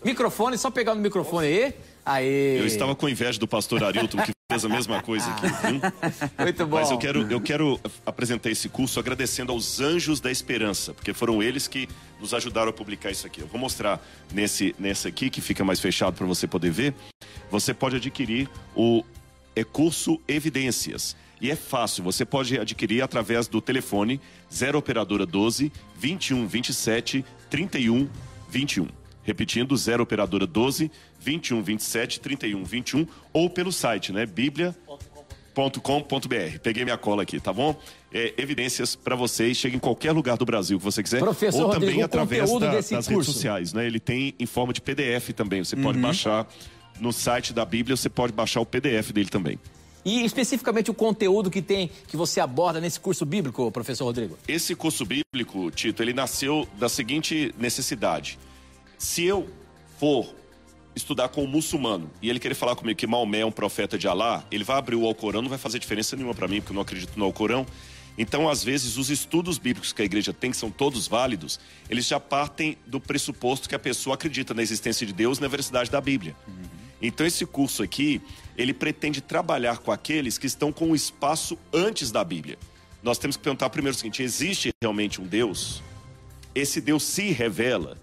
Microfone, só pegar no microfone aí. Eu estava com inveja do pastor Arilton, que fez a mesma coisa aqui. viu? Muito bom. Mas eu quero, eu quero apresentar esse curso agradecendo aos Anjos da Esperança, porque foram eles que nos ajudaram a publicar isso aqui. Eu vou mostrar nesse, nesse aqui, que fica mais fechado para você poder ver. Você pode adquirir o é curso Evidências. E é fácil, você pode adquirir através do telefone 0 operadora 12 21 27 31 21. Repetindo, 0 operadora 12 21 27 31 21 ou pelo site, né? bíblia.com.br. Peguei minha cola aqui, tá bom? É, evidências para vocês, chega em qualquer lugar do Brasil que você quiser. Professor ou também Rodrigo, o através da- das redes curso. sociais, né? Ele tem em forma de PDF também. Você pode baixar no site da Bíblia, você pode baixar o PDF dele também. E especificamente o conteúdo que tem, que você aborda nesse curso bíblico, professor Rodrigo? Esse curso bíblico, Tito, ele nasceu da seguinte necessidade. Se eu for estudar com um muçulmano e ele querer falar comigo que Maomé é um profeta de Alá, ele vai abrir o Alcorão, não vai fazer diferença nenhuma para mim, porque eu não acredito no Alcorão. Então, às vezes, os estudos bíblicos que a igreja tem, que são todos válidos, eles já partem do pressuposto que a pessoa acredita na existência de Deus e na veracidade da Bíblia. Então, esse curso aqui, ele pretende trabalhar com aqueles que estão com o espaço antes da Bíblia. Nós temos que perguntar primeiro o seguinte: existe realmente um Deus? Esse Deus se revela?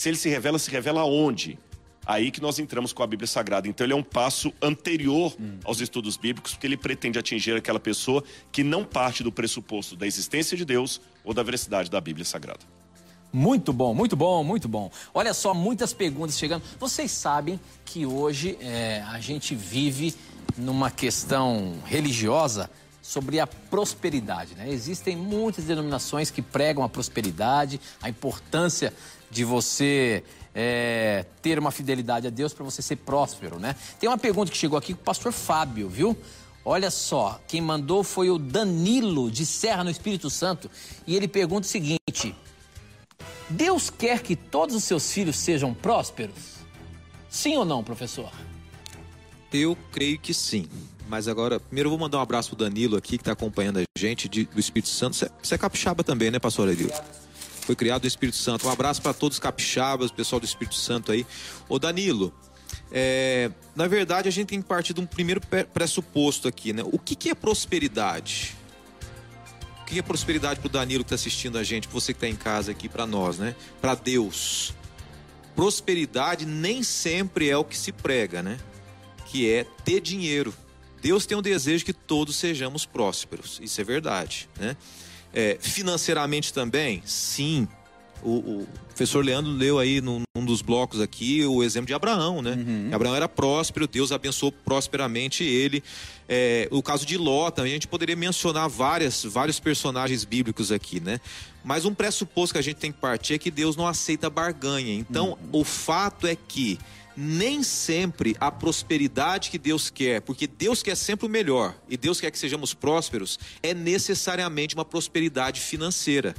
Se ele se revela, se revela aonde? Aí que nós entramos com a Bíblia Sagrada. Então ele é um passo anterior aos estudos bíblicos, porque ele pretende atingir aquela pessoa que não parte do pressuposto da existência de Deus ou da veracidade da Bíblia Sagrada. Muito bom, muito bom, muito bom. Olha só, muitas perguntas chegando. Vocês sabem que hoje é, a gente vive numa questão religiosa sobre a prosperidade. Né? Existem muitas denominações que pregam a prosperidade, a importância de você é, ter uma fidelidade a Deus para você ser próspero. Né? Tem uma pergunta que chegou aqui com o pastor Fábio, viu? Olha só, quem mandou foi o Danilo de Serra no Espírito Santo e ele pergunta o seguinte. Deus quer que todos os seus filhos sejam prósperos? Sim ou não, professor? Eu creio que sim. Mas agora, primeiro eu vou mandar um abraço pro Danilo aqui, que está acompanhando a gente, de, do Espírito Santo. Você, você é capixaba também, né, pastor Danilo? Foi criado do Espírito Santo. Um abraço para todos os capixabas, pessoal do Espírito Santo aí. Ô Danilo, é, na verdade a gente tem que partir de um primeiro pressuposto aqui, né? O que, que é prosperidade? O que é prosperidade pro Danilo que está assistindo a gente, você que está em casa aqui, para nós, né? Para Deus. Prosperidade nem sempre é o que se prega, né? Que é ter dinheiro. Deus tem um desejo que todos sejamos prósperos. Isso é verdade, né? É, financeiramente também, sim. O, o, professor Leandro leu aí num, num, dos blocos aqui o exemplo de Abraão, né? Uhum. Abraão era próspero, Deus abençoou prosperamente ele. É, o caso de Ló também, a gente poderia mencionar várias, vários personagens bíblicos aqui, né? Mas um pressuposto que a gente tem que partir é que Deus não aceita barganha. Então, uhum. o fato é que nem sempre a prosperidade que Deus quer, porque Deus quer sempre o melhor e Deus quer que sejamos prósperos, é necessariamente uma prosperidade financeira.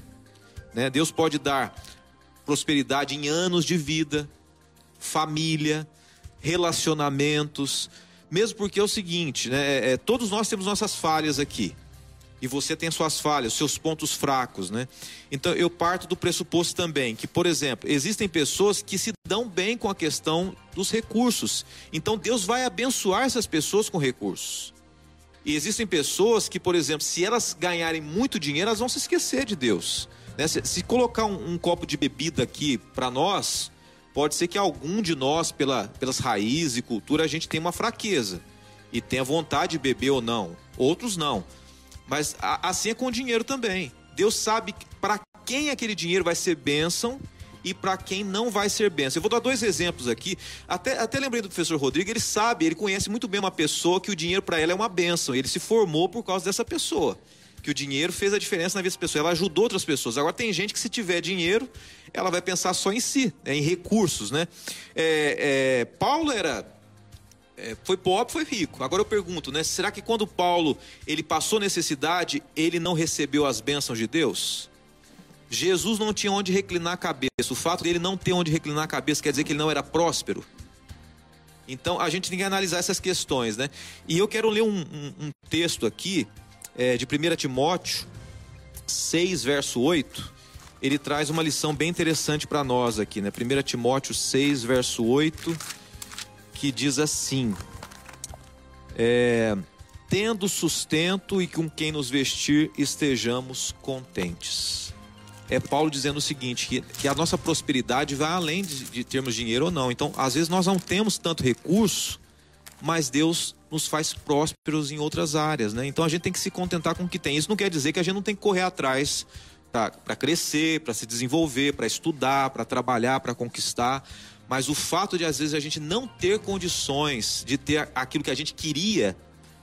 Né? Deus pode dar prosperidade em anos de vida, família, relacionamentos, mesmo porque é o seguinte, né? É, é todos nós temos nossas falhas aqui e você tem suas falhas, seus pontos fracos, né? Então eu parto do pressuposto também que, por exemplo, existem pessoas que se dão bem com a questão dos recursos. Então Deus vai abençoar essas pessoas com recursos. E existem pessoas que, por exemplo, se elas ganharem muito dinheiro, elas vão se esquecer de Deus. Né? Se, se, colocar um, um, copo de bebida aqui para nós, pode ser que algum de nós, pela, pelas raízes e cultura, a gente tenha uma fraqueza e tenha vontade de beber ou não. Outros não. Mas assim é com o dinheiro também. Deus sabe para quem aquele dinheiro vai ser bênção e para quem não vai ser bênção. Eu vou dar dois exemplos aqui. Até, até lembrei do professor Rodrigo, ele sabe, ele conhece muito bem uma pessoa que o dinheiro para ela é uma bênção. Ele se formou por causa dessa pessoa. Que o dinheiro fez a diferença na vida dessa pessoa. Ela ajudou outras pessoas. Agora tem gente que se tiver dinheiro, ela vai pensar só em si, né, em recursos, né? É, é, Paulo era é, foi pobre, foi rico. Agora eu pergunto, né? Será que quando Paulo ele passou necessidade, ele não recebeu as bênçãos de Deus? Jesus não tinha onde reclinar a cabeça. O fato dele não ter onde reclinar a cabeça quer dizer que ele não era próspero? Então a gente tem que analisar essas questões, né? E eu quero ler um, um, um texto aqui é, de 1 Timóteo 6, verso 8. Ele traz uma lição bem interessante para nós aqui, né? 1 Timóteo 6, verso 8 que diz assim: é, tendo sustento e com quem nos vestir estejamos contentes. É Paulo dizendo o seguinte: que, que a nossa prosperidade vai além de, de termos dinheiro ou não. Então, às vezes nós não temos tanto recurso, mas Deus nos faz prósperos em outras áreas, né? Então a gente tem que se contentar com o que tem. Isso não quer dizer que a gente não tem que correr atrás para crescer, para se desenvolver, para estudar, para trabalhar, para conquistar. Mas o fato de às vezes a gente não ter condições de ter aquilo que a gente queria,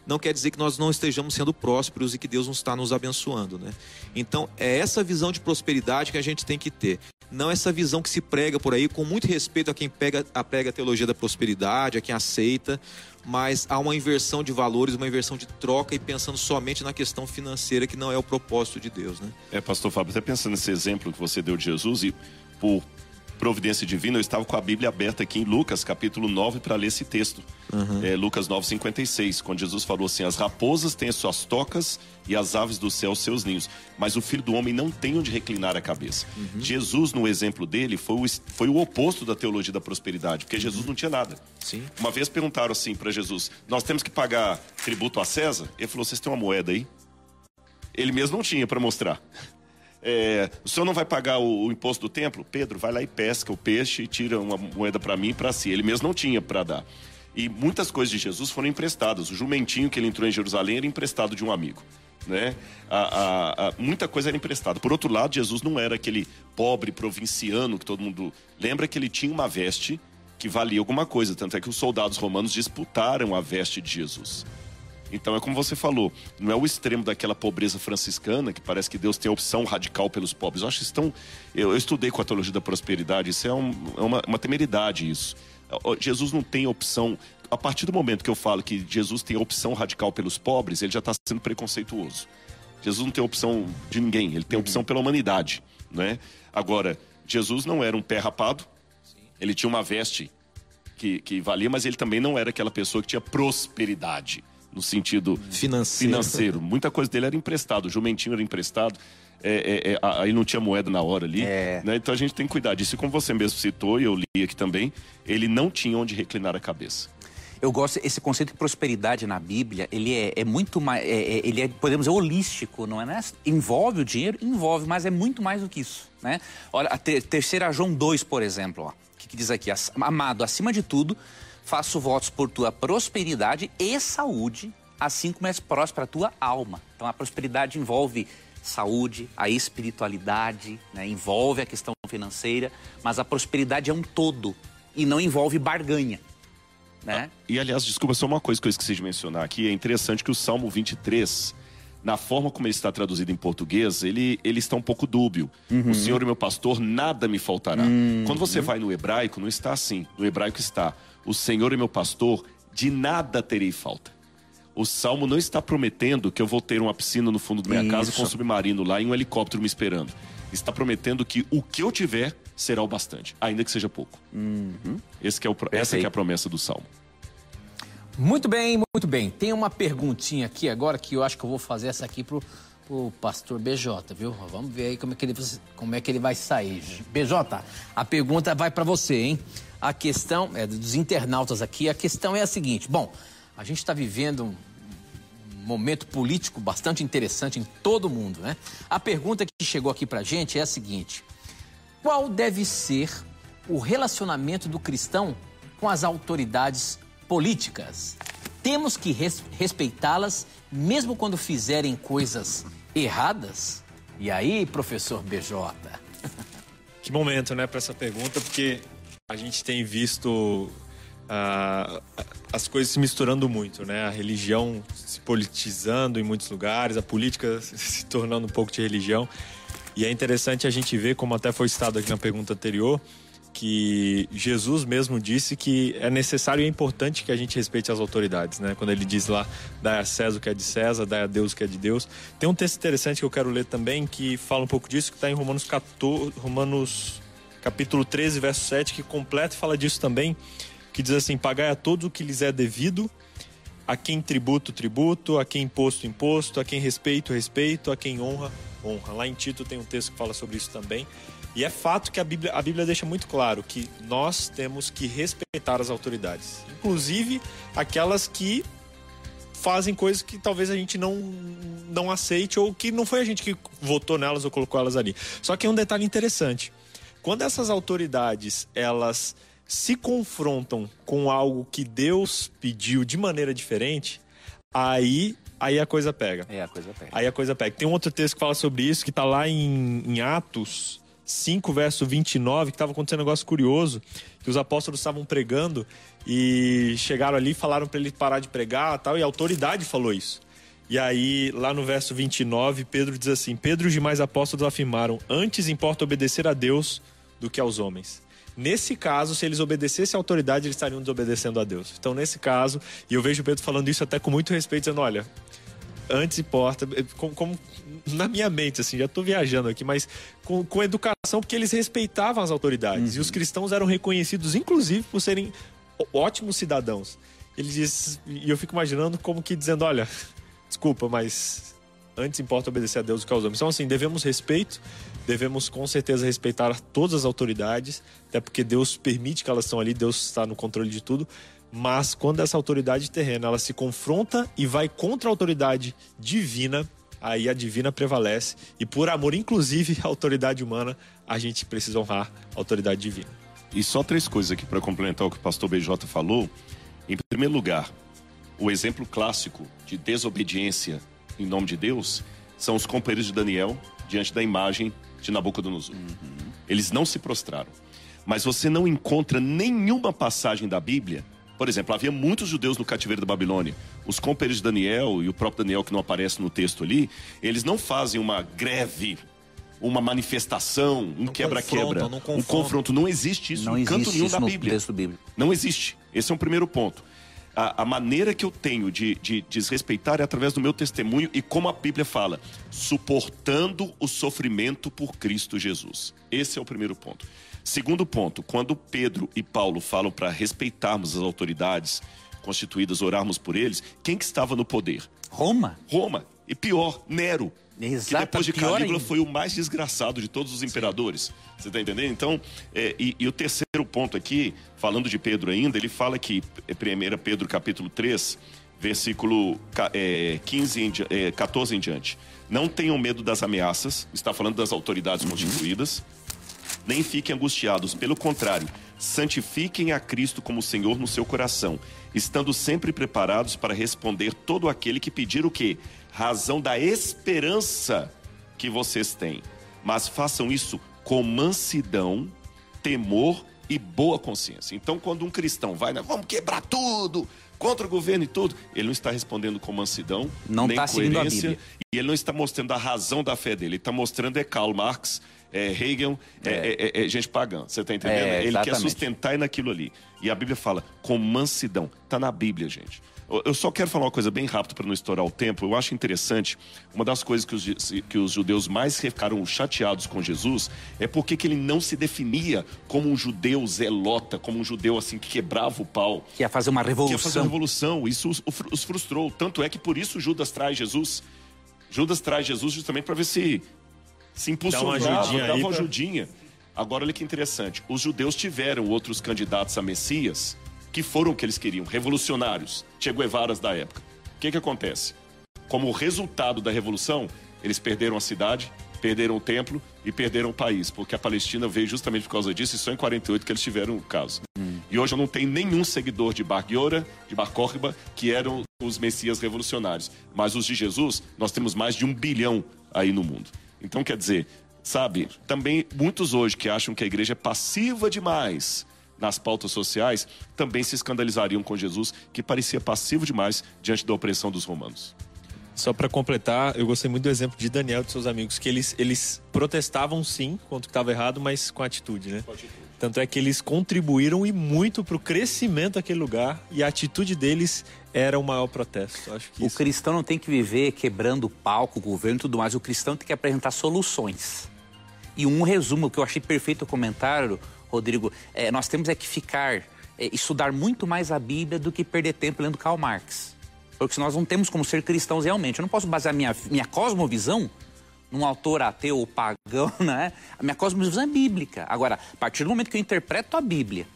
não quer dizer que nós não estejamos sendo prósperos e que Deus não está nos abençoando, né? Então, é essa visão de prosperidade que a gente tem que ter. Não essa visão que se prega por aí, com muito respeito a quem pega, a prega a teologia da prosperidade, a quem aceita, mas há uma inversão de valores, uma inversão de troca e pensando somente na questão financeira, que não é o propósito de Deus, né? É, pastor Fábio, até pensando nesse exemplo que você deu de Jesus e por providência divina, eu estava com a Bíblia aberta aqui em Lucas, capítulo 9, para ler esse texto. Uhum. É, Lucas 9, 56, quando Jesus falou assim: As raposas têm as suas tocas e as aves do céu seus ninhos, mas o filho do homem não tem onde reclinar a cabeça. Uhum. Jesus, no exemplo dele, foi o, foi o oposto da teologia da prosperidade, porque Jesus não tinha nada. Sim. Uma vez perguntaram assim para Jesus: Nós temos que pagar tributo a César? Ele falou: Vocês têm uma moeda aí? Ele mesmo não tinha para mostrar. É, o senhor não vai pagar o, o, imposto do templo? Pedro, vai lá e pesca o peixe e tira uma moeda para mim e para si. Ele mesmo não tinha para dar. E muitas coisas de Jesus foram emprestadas. O jumentinho que ele entrou em Jerusalém era emprestado de um amigo. Né? A, a, a, muita coisa era emprestada. Por outro lado, Jesus não era aquele pobre provinciano que todo mundo lembra que ele tinha uma veste que valia alguma coisa. Tanto é que os soldados romanos disputaram a veste de Jesus. Então é como você falou, não é o extremo daquela pobreza franciscana, que parece que Deus tem a opção radical pelos pobres. Eu acho que estão. Eu, eu estudei com a teologia da prosperidade, isso é, um, é uma, uma temeridade isso. Jesus não tem opção. A partir do momento que eu falo que Jesus tem opção radical pelos pobres, ele já está sendo preconceituoso. Jesus não tem opção de ninguém, ele tem opção pela humanidade. Né? Agora, Jesus não era um pé rapado, ele tinha uma veste que, que valia, mas ele também não era aquela pessoa que tinha prosperidade, no sentido Financeiro. financeiro. Muita coisa dele era emprestado, o jumentinho era emprestado. É, é, é, aí não tinha moeda na hora ali. É. né? Então a gente tem que cuidar disso. E como você mesmo citou, e eu li aqui também, ele não tinha onde reclinar a cabeça. Eu gosto esse conceito de prosperidade na Bíblia. Ele é, é muito mais, é- é- ele é podemos dizer holístico, não é? né? Envolve o dinheiro, envolve, mas é muito mais do que isso, né? Olha a ter, terceira João 2, por exemplo, ó, o que, que diz aqui? Amado, acima de tudo, faço votos por tua prosperidade e saúde, assim como és próspera a tua alma. Então a prosperidade envolve saúde, a espiritualidade, né? envolve a questão financeira, mas a prosperidade é um todo e não envolve barganha, né? E aliás, desculpa, só uma coisa que eu esqueci de mencionar aqui. É interessante que o Salmo 23, na forma como ele está traduzido em português, ele, ele está um pouco dúbio. O Senhor é meu pastor, nada me faltará. Quando você vai no hebraico, não está assim. No hebraico está: O Senhor é meu pastor, de nada terei falta. O salmo não está prometendo que eu vou ter uma piscina no fundo da minha casa com um Isso. submarino lá e um helicóptero me esperando. Está prometendo que o que eu tiver será o bastante, ainda que seja pouco. Esse que é o, essa é a promessa do salmo. Muito bem, muito bem. Tem uma perguntinha aqui agora que eu acho que eu vou fazer essa aqui pro, pro pastor BJ, viu? Vamos ver aí como é que ele, como é que ele vai sair. BJ, a pergunta vai para você, hein? A questão é dos internautas aqui. A questão é a seguinte: bom, a gente está vivendo um momento político bastante interessante em todo o mundo, né? A pergunta que chegou aqui pra gente é a seguinte: qual deve ser o relacionamento do cristão com as autoridades políticas? Temos que res- respeitá-las mesmo quando fizerem coisas erradas? E aí, professor BJ? Que momento, né, para essa pergunta, porque a gente tem visto ah, as coisas se misturando muito, né? A religião se politizando em muitos lugares, a política se tornando um pouco de religião. E é interessante a gente ver, como até foi citado aqui na pergunta anterior, que Jesus mesmo disse que é necessário e é importante que a gente respeite as autoridades, né? Quando ele diz lá, dai a César o que é de César, dai a Deus o que é de Deus. Tem um texto interessante que eu quero ler também, que fala um pouco disso, que está em Romanos 14, Romanos capítulo 13, verso 7, que completa e fala disso também, que diz assim, pagai a todos o que lhes é devido, a quem tributo, tributo, a quem imposto, imposto, a quem respeito, respeito, a quem honra, honra. Lá em Tito tem um texto que fala sobre isso também. E é fato que a Bíblia, a Bíblia deixa muito claro que nós temos que respeitar as autoridades, inclusive aquelas que fazem coisas que talvez a gente não, não aceite ou que não foi a gente que votou nelas ou colocou elas ali. Só que é um detalhe interessante. Quando essas autoridades, elas se confrontam com algo que Deus pediu de maneira diferente, aí, aí a coisa pega. É, a coisa pega. Aí a coisa pega. Tem um outro texto que fala sobre isso, que tá lá em, em Atos 5, verso 29, que estava acontecendo um negócio curioso, que os apóstolos estavam pregando e chegaram ali e falaram para ele parar de pregar tal, e a autoridade falou isso. E aí, lá no verso 29, Pedro diz assim: Pedro e os demais apóstolos afirmaram: Antes importa obedecer a Deus do que aos homens. Nesse caso, se eles obedecessem à autoridade, eles estariam desobedecendo a Deus. Então, nesse caso, e eu vejo Pedro falando isso até com muito respeito, dizendo: olha, antes importa, como, como na minha mente, assim, já estou viajando aqui, mas com, com educação, porque eles respeitavam as autoridades. E os cristãos eram reconhecidos, inclusive, por serem ótimos cidadãos. Ele diz, e eu fico imaginando como que dizendo: olha, desculpa, mas antes importa obedecer a Deus do que aos homens. Então, assim, devemos respeito, devemos com certeza respeitar todas as autoridades, até porque Deus permite que elas estão ali, Deus está no controle de tudo. Mas quando essa autoridade terrena ela se confronta e vai contra a autoridade divina, aí a divina prevalece. E por amor, inclusive, à autoridade humana, a gente precisa honrar a autoridade divina. E só três coisas aqui para complementar o que o pastor BJ falou. Em primeiro lugar, o exemplo clássico de desobediência em nome de Deus são os companheiros de Daniel diante da imagem de Nabucodonosor. Eles não se prostraram. Mas você não encontra nenhuma passagem da Bíblia. Por exemplo, havia muitos judeus no cativeiro da Babilônia. Os companheiros de Daniel e o próprio Daniel, que não aparece no texto ali, eles não fazem uma greve, uma manifestação, um quebra-quebra, um confronto. Não existe isso Não em canto existe nenhum isso da no Bíblia. texto bíblico. Não existe. Esse é um primeiro ponto. A, a maneira que eu tenho de, de desrespeitar é através do meu testemunho e como a Bíblia fala, suportando o sofrimento por Cristo Jesus. Esse é o primeiro ponto. Segundo ponto, quando Pedro e Paulo falam para respeitarmos as autoridades constituídas, orarmos por eles, quem que estava no poder? Roma? Roma. E pior, Nero. Exato, que depois de Calígula ainda. foi o mais desgraçado de todos os imperadores. Você está entendendo? Então, é, e, e o terceiro ponto aqui, falando de Pedro ainda, ele fala que, é 1 Pedro capítulo 3, versículo é, 15 em, é, 14 em diante. Não tenham medo das ameaças, está falando das autoridades constituídas, nem fiquem angustiados. Pelo contrário, santifiquem a Cristo como Senhor no seu coração, estando sempre preparados para responder todo aquele que pedir o quê? Razão da esperança que vocês têm. Mas façam isso com mansidão, temor e boa consciência. Então, quando um cristão vai, né, vamos quebrar tudo, contra o governo e tudo, ele não está respondendo com mansidão, Não nem a coerência, e ele não está mostrando a razão da fé dele. Ele está mostrando é Karl Marx, é Hegel, é, é- é- é gente pagã. Você está entendendo? É, ele quer sustentar naquilo ali. E a Bíblia fala com mansidão. Está na Bíblia, gente. Eu- só quero falar uma coisa bem rápido para não estourar o tempo. Eu acho interessante, uma das coisas que os, que os judeus mais ficaram chateados com Jesus é porque que ele não se definia como um judeu zelota, como um judeu assim que quebrava o pau Que ia fazer uma que ia fazer uma revolução. revolução. Isso os, os frustrou. Tanto é que por isso Judas traz Jesus. Judas traz Jesus justamente para ver se se impulsionava, Dá uma ajudinha dava aí uma pra- ajudinha. Agora olha que interessante. Os judeus tiveram outros candidatos a Messias que foram o que eles queriam, revolucionários, Che Guevaras da época. O que que acontece? Como resultado da revolução, eles perderam a cidade, perderam o templo e perderam o país, porque a Palestina veio justamente por causa disso e só em 48 que eles tiveram o caso. E hoje eu não tenho nenhum seguidor de Bar Giora, de Bar Kokhba, que eram os messias revolucionários. Mas os de Jesus, nós temos mais de um bilhão aí no mundo. Então, quer dizer, sabe, também muitos hoje que acham que a igreja é passiva demais nas pautas sociais, também se escandalizariam com Jesus, que parecia passivo demais diante da opressão dos romanos. Só para completar, eu gostei muito do exemplo de Daniel e de seus amigos, que eles, eles protestavam sim contra o que estava errado, mas com atitude, né? Tanto é que eles contribuíram e muito para o crescimento daquele lugar e a atitude deles era o maior protesto. Acho que O isso cristão não tem que viver quebrando o palco, o governo e tudo mais. O cristão tem que apresentar soluções. E um resumo que eu achei perfeito o comentário, Rodrigo, é, nós temos é que ficar, é, estudar muito mais a Bíblia do que perder tempo lendo Karl Marx. Porque nós não temos como ser cristãos realmente. Eu não posso basear minha, minha cosmovisão num autor ateu ou pagão, né? A minha cosmovisão é bíblica. Agora, a partir do momento que eu interpreto a Bíblia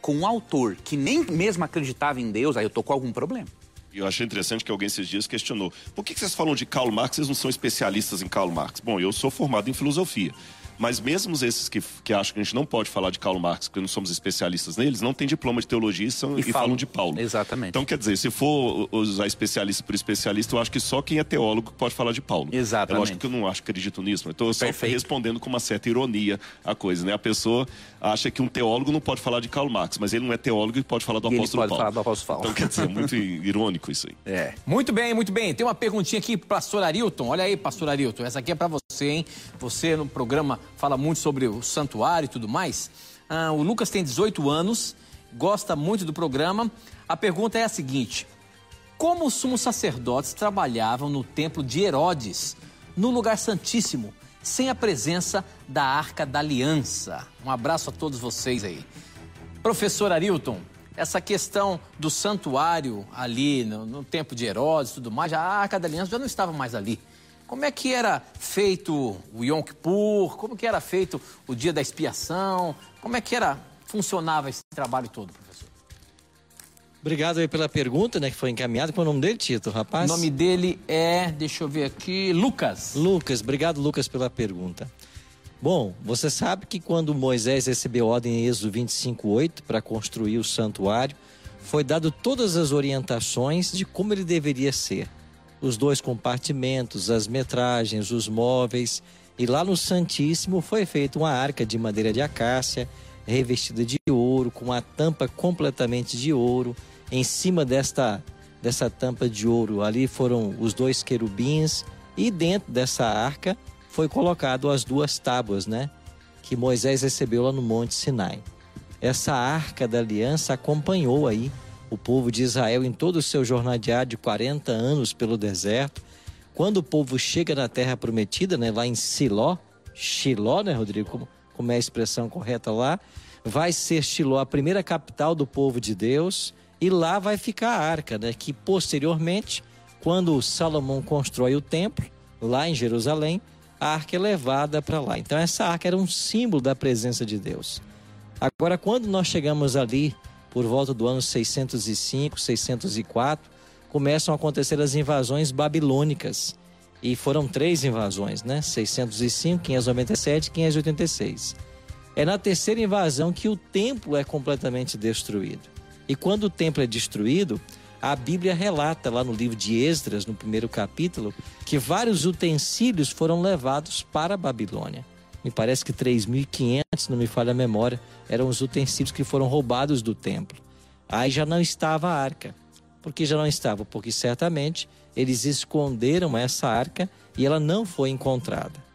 com um autor que nem mesmo acreditava em Deus, aí eu tô com algum problema. E eu achei interessante que alguém esses dias questionou: por que vocês falam de Karl Marx, vocês não são especialistas em Karl Marx? Bom, eu sou formado em filosofia. Mas mesmo esses que, que acham que a gente não pode falar de Karl Marx porque não somos especialistas neles, não têm diploma de teologia e, são- E e falam- falam de Paulo. Exatamente. Então, quer dizer, se for usar especialista por especialista, eu acho que só quem é teólogo pode falar de Paulo. Exatamente. É lógico que eu não acho, acredito nisso. Eu só respondendo com uma certa ironia a coisa, né? A pessoa acha que um teólogo não pode falar de Karl Marx, mas ele não é teólogo e pode falar do E ele apóstolo pode Paulo. falar do apóstolo Paulo. Então, quer dizer, é muito irônico isso aí. É. Muito bem, muito bem. Tem uma perguntinha aqui, pastor Arilton. Olha aí, pastor Arilton. Essa aqui é pra você, hein? Você no programa fala muito sobre o santuário e tudo mais. Ah, o Lucas tem 18 anos, gosta muito do programa. A pergunta é a seguinte: Como os sumos sacerdotes trabalhavam no templo de Herodes, no lugar santíssimo, sem a presença da Arca da Aliança? Um abraço a todos vocês aí. Professor Arilton, essa questão do santuário ali no, no tempo de Herodes e tudo mais, a Arca da Aliança já não estava mais ali. Como é que era feito o Yom Kippur? Como que era feito o dia da expiação? Como é que era funcionava esse trabalho todo, professor? Obrigado aí pela pergunta, né? Que foi encaminhada. Qual é o nome dele, Tito, O rapaz? nome dele é, deixa eu ver aqui, Lucas. Lucas. Obrigado, Lucas, pela pergunta. Bom, você sabe que quando Moisés recebeu ordem em Êxodo 25:8 para construir o santuário, foi dado todas as orientações de como ele deveria ser. Os dois compartimentos, as metragens, os móveis, e lá no Santíssimo foi feita uma arca de madeira de acácia, revestida de ouro, com a tampa completamente de ouro. Em cima desta dessa tampa de ouro ali foram os dois querubins e dentro dessa arca foi colocado as duas tábuas, né, que Moisés recebeu lá no Monte Sinai. Essa arca da aliança acompanhou aí o povo de Israel em todo o seu jornadear de 40 anos pelo deserto. Quando o povo chega na terra prometida, né, lá em Siló, Shiló, né, Rodrigo, como, como é a expressão correta lá, vai ser Shiló a primeira capital do povo de Deus, e lá vai ficar a arca, né, que posteriormente, quando Salomão constrói o templo, lá em Jerusalém, a arca é levada para lá. Então essa arca era um símbolo da presença de Deus. Agora, quando nós chegamos ali por volta do ano 605, 604, começam a acontecer as invasões babilônicas. E foram três invasões, né? 605, 597 e 586. É na terceira invasão que o templo é completamente destruído. E quando o templo é destruído, a Bíblia relata lá no livro de Esdras, no primeiro capítulo, que vários utensílios foram levados para a Babilônia. Me parece que 3.500, não me falha a memória, eram os utensílios que foram roubados do templo. Aí já não estava a arca. Por que já não estava? Porque certamente eles esconderam essa arca e ela não foi encontrada.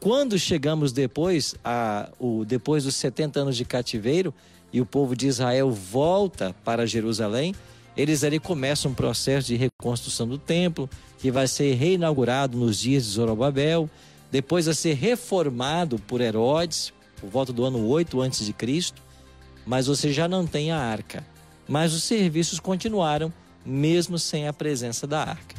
Quando chegamos depois, a, o, depois dos 70 anos de cativeiro, e o povo de Israel volta para Jerusalém, eles ali começam um processo de reconstrução do templo, que vai ser reinaugurado nos dias de Zorobabel, depois a ser reformado por Herodes, por volta do ano 8 a.C., mas você já não tem a arca. Mas os serviços continuaram, mesmo sem a presença da arca.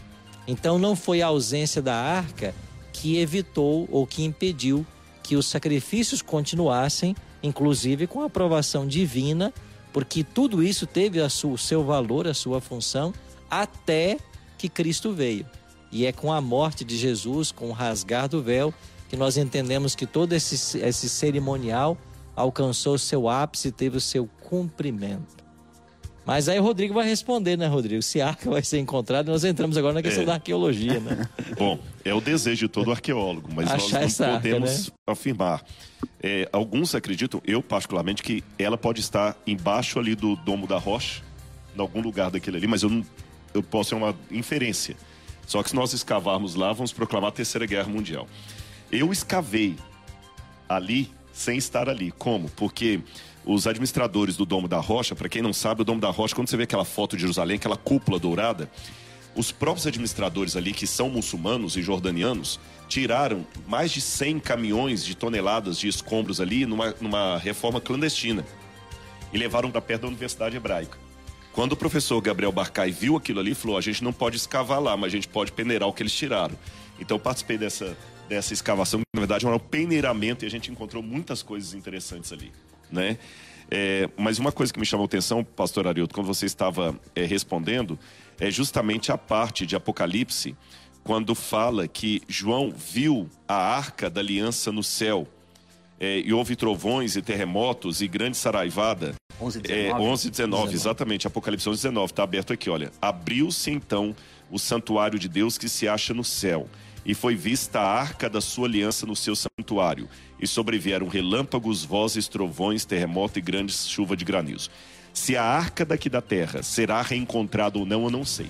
Então não foi a ausência da arca que evitou ou que impediu que os sacrifícios continuassem, inclusive com a aprovação divina, porque tudo isso teve o seu valor, a sua função, até que Cristo veio. E é com a morte de Jesus, com o rasgar do véu, que nós entendemos que todo esse, esse cerimonial alcançou seu ápice teve o seu cumprimento. Mas aí o Rodrigo vai responder, né, Rodrigo? Se a arca vai ser encontrada, nós entramos agora na questão é. da arqueologia, né? Bom, é o desejo de todo arqueólogo, mas Achar nós não podemos arca, né? afirmar. É, alguns acreditam, eu particularmente, que ela pode estar embaixo ali do domo da rocha, em algum lugar daquele ali, mas eu, não, eu posso ser uma inferência. Só que se nós escavarmos lá, vamos proclamar a Terceira Guerra Mundial. Eu escavei ali sem estar ali. Como? Porque os administradores do Domo da Rocha, para quem não sabe, o Domo da Rocha, quando você vê aquela foto de Jerusalém, aquela cúpula dourada, os próprios administradores ali, que são muçulmanos e jordanianos, tiraram mais de 100 caminhões de toneladas de escombros ali numa, numa reforma clandestina e levaram para perto da Universidade Hebraica. Quando o professor Gabriel Barcai viu aquilo ali, falou: a gente não pode escavar lá, mas a gente pode peneirar o que eles tiraram. Então eu participei dessa, dessa escavação, que na verdade era um peneiramento e a gente encontrou muitas coisas interessantes ali né? É, mas uma coisa que me chamou a atenção, pastor Arildo, quando você estava é, respondendo, é justamente a parte de Apocalipse, quando fala que João viu a arca da aliança no céu. É, e houve trovões e terremotos e grande saraivada. 11 19. É, 11 19, 19. exatamente. Apocalipse 11 19, está aberto aqui, olha. Abriu-se então o santuário de Deus que se acha no céu e foi vista a arca da sua aliança no seu santuário, e sobrevieram relâmpagos, vozes, trovões, terremoto e grandes chuva de granizo. Se a arca daqui da terra será reencontrada ou não, eu não sei.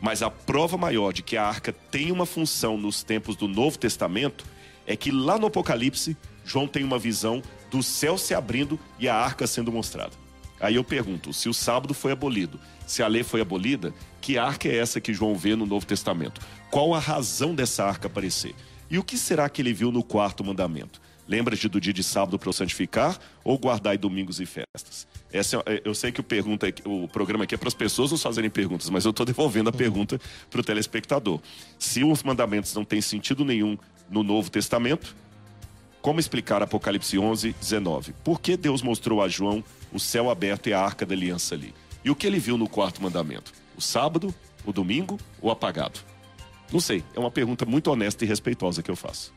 Mas a prova maior de que a arca tem uma função nos tempos do Novo Testamento é que lá no Apocalipse, João tem uma visão do céu se abrindo e a arca sendo mostrada. Aí eu pergunto: se o sábado foi abolido, se a lei foi abolida, que arca é essa que João vê no Novo Testamento? Qual a razão dessa arca aparecer? E o que será que ele viu no quarto mandamento? Lembra-te do dia de sábado para o santificar ou guardar domingos e festas? Essa, é, eu sei que o, pergunta, o programa aqui é para as pessoas nos fazerem perguntas, mas eu estou devolvendo a pergunta para o telespectador. Se os mandamentos não têm sentido nenhum no Novo Testamento, como explicar Apocalipse 11, 19? Por que Deus mostrou a João o céu aberto e a arca da aliança ali? E o que ele viu no quarto mandamento? O sábado, o domingo ou apagado? Não sei, é uma pergunta muito honesta e respeitosa que eu faço.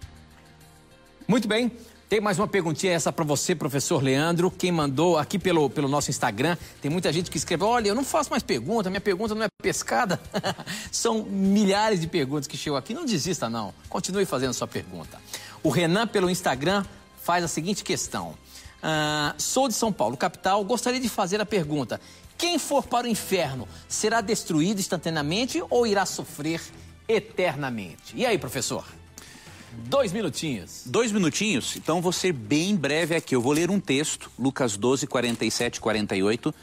Muito bem. Tem mais uma perguntinha essa para você, professor Leandro. Quem mandou aqui pelo, pelo nosso Instagram, tem muita gente que escreve: Olha, eu não faço mais pergunta, minha pergunta não é pescada. São milhares de perguntas que chegam aqui. Não desista, não. Continue fazendo sua pergunta. O Renan, pelo Instagram, faz a seguinte questão: ah, Sou de São Paulo, capital. Gostaria de fazer a pergunta: Quem for para o inferno será destruído instantaneamente ou irá sofrer eternamente? E aí, professor? Dois minutinhos. Dois minutinhos? Então vou ser bem breve aqui. Eu vou ler um texto, Lucas 12, 47 e 48.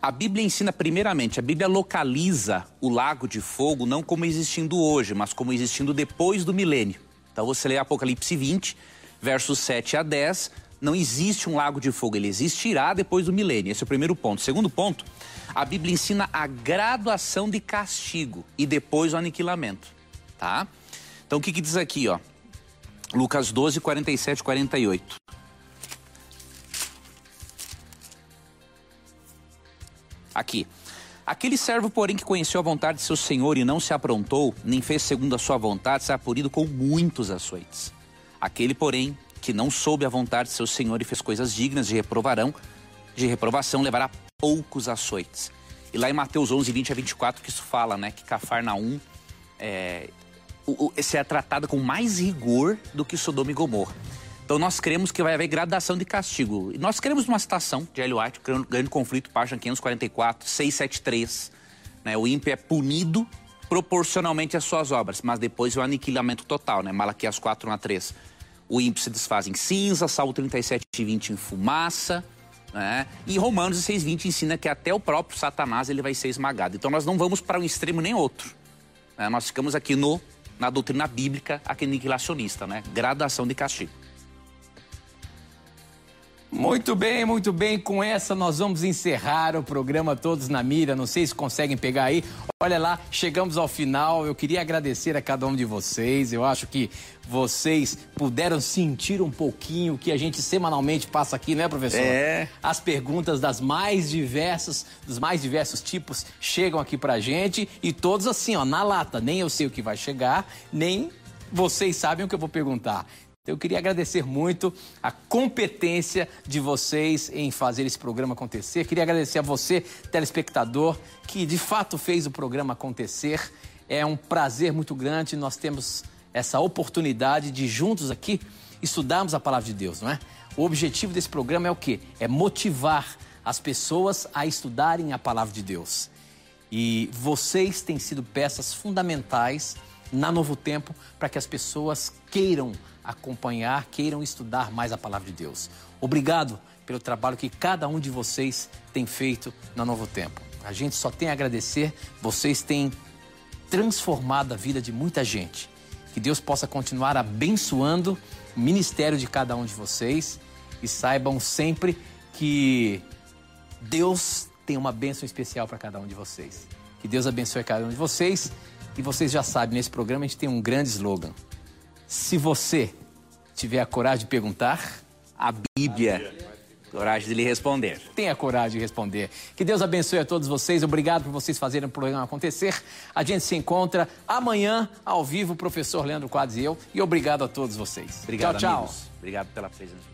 A Bíblia ensina, primeiramente, a Bíblia localiza o lago de fogo não como existindo hoje, mas como existindo depois do milênio. Então você lê Apocalipse 20, versos 7 a 10, não existe um lago de fogo, ele existirá depois do milênio. Esse é o primeiro ponto. Segundo ponto, a Bíblia ensina a graduação de castigo e depois o aniquilamento, tá? Então o que, que diz aqui, ó? Lucas 12, 47 48. Aqui. Aquele servo, porém, que conheceu a vontade de seu senhor e não se aprontou, nem fez segundo a sua vontade, será punido com muitos açoites. Aquele, porém, que não soube a vontade de seu senhor e fez coisas dignas de reprovarão, de reprovação, levará poucos açoites. E lá em Mateus 11, 20 a 24, que isso fala, né, que Cafarnaum é, o, o, é tratado com mais rigor do que Sodoma e Gomorra. Então nós cremos que vai haver gradação de castigo. E nós cremos numa citação de Ellen White, grande conflito, página 544, 673. Né? O ímpio é punido proporcionalmente às suas obras, mas depois o aniquilamento total, né? Malaquias 4, 1 a 3. O ímpio se desfaz em cinza, Salmo 37, 20 em fumaça, né? E Romanos 6, 20 ensina que até o próprio Satanás ele vai ser esmagado. Então nós não vamos para um extremo nem outro. Né? Nós ficamos aqui no, na doutrina bíblica, aniquilacionista, né? Gradação de castigo. Muito bem, muito bem. Com essa nós vamos encerrar o programa Todos na Mira. Não sei se conseguem pegar aí. Olha lá, chegamos ao final. Eu queria agradecer a cada um de vocês. Eu acho que vocês puderam sentir um pouquinho o que a gente semanalmente passa aqui, né, professor? É. As perguntas das mais diversas, dos mais diversos tipos chegam aqui pra gente e todos assim, ó, na lata. Nem eu sei o que vai chegar, nem vocês sabem o que eu vou perguntar. Eu queria agradecer muito a competência de vocês em fazer esse programa acontecer. Queria agradecer a você, telespectador, que de fato fez o programa acontecer. É um prazer muito grande nós temos essa oportunidade de juntos aqui estudarmos a palavra de Deus, não é? O objetivo desse programa é o quê? É motivar as pessoas a estudarem a palavra de Deus. E vocês têm sido peças fundamentais na Novo Tempo para que as pessoas queiram acompanhar, queiram estudar mais a palavra de Deus. Obrigado pelo trabalho que cada um de vocês tem feito na Novo Tempo. A gente só tem a agradecer, vocês têm transformado a vida de muita gente. Que Deus possa continuar abençoando o ministério de cada um de vocês e saibam sempre que Deus tem uma bênção especial para cada um de vocês. Que Deus abençoe cada um de vocês. E vocês já sabem, nesse programa a gente tem um grande slogan. Se você tiver a coragem de perguntar, a Bíblia. Coragem de lhe responder. Tenha coragem de responder. Que Deus abençoe a todos vocês. Obrigado por vocês fazerem o programa acontecer. A gente se encontra amanhã, ao vivo, o professor Leandro Quadros e eu. E obrigado a todos vocês. Obrigado, tchau, amigos. tchau. Obrigado pela presença.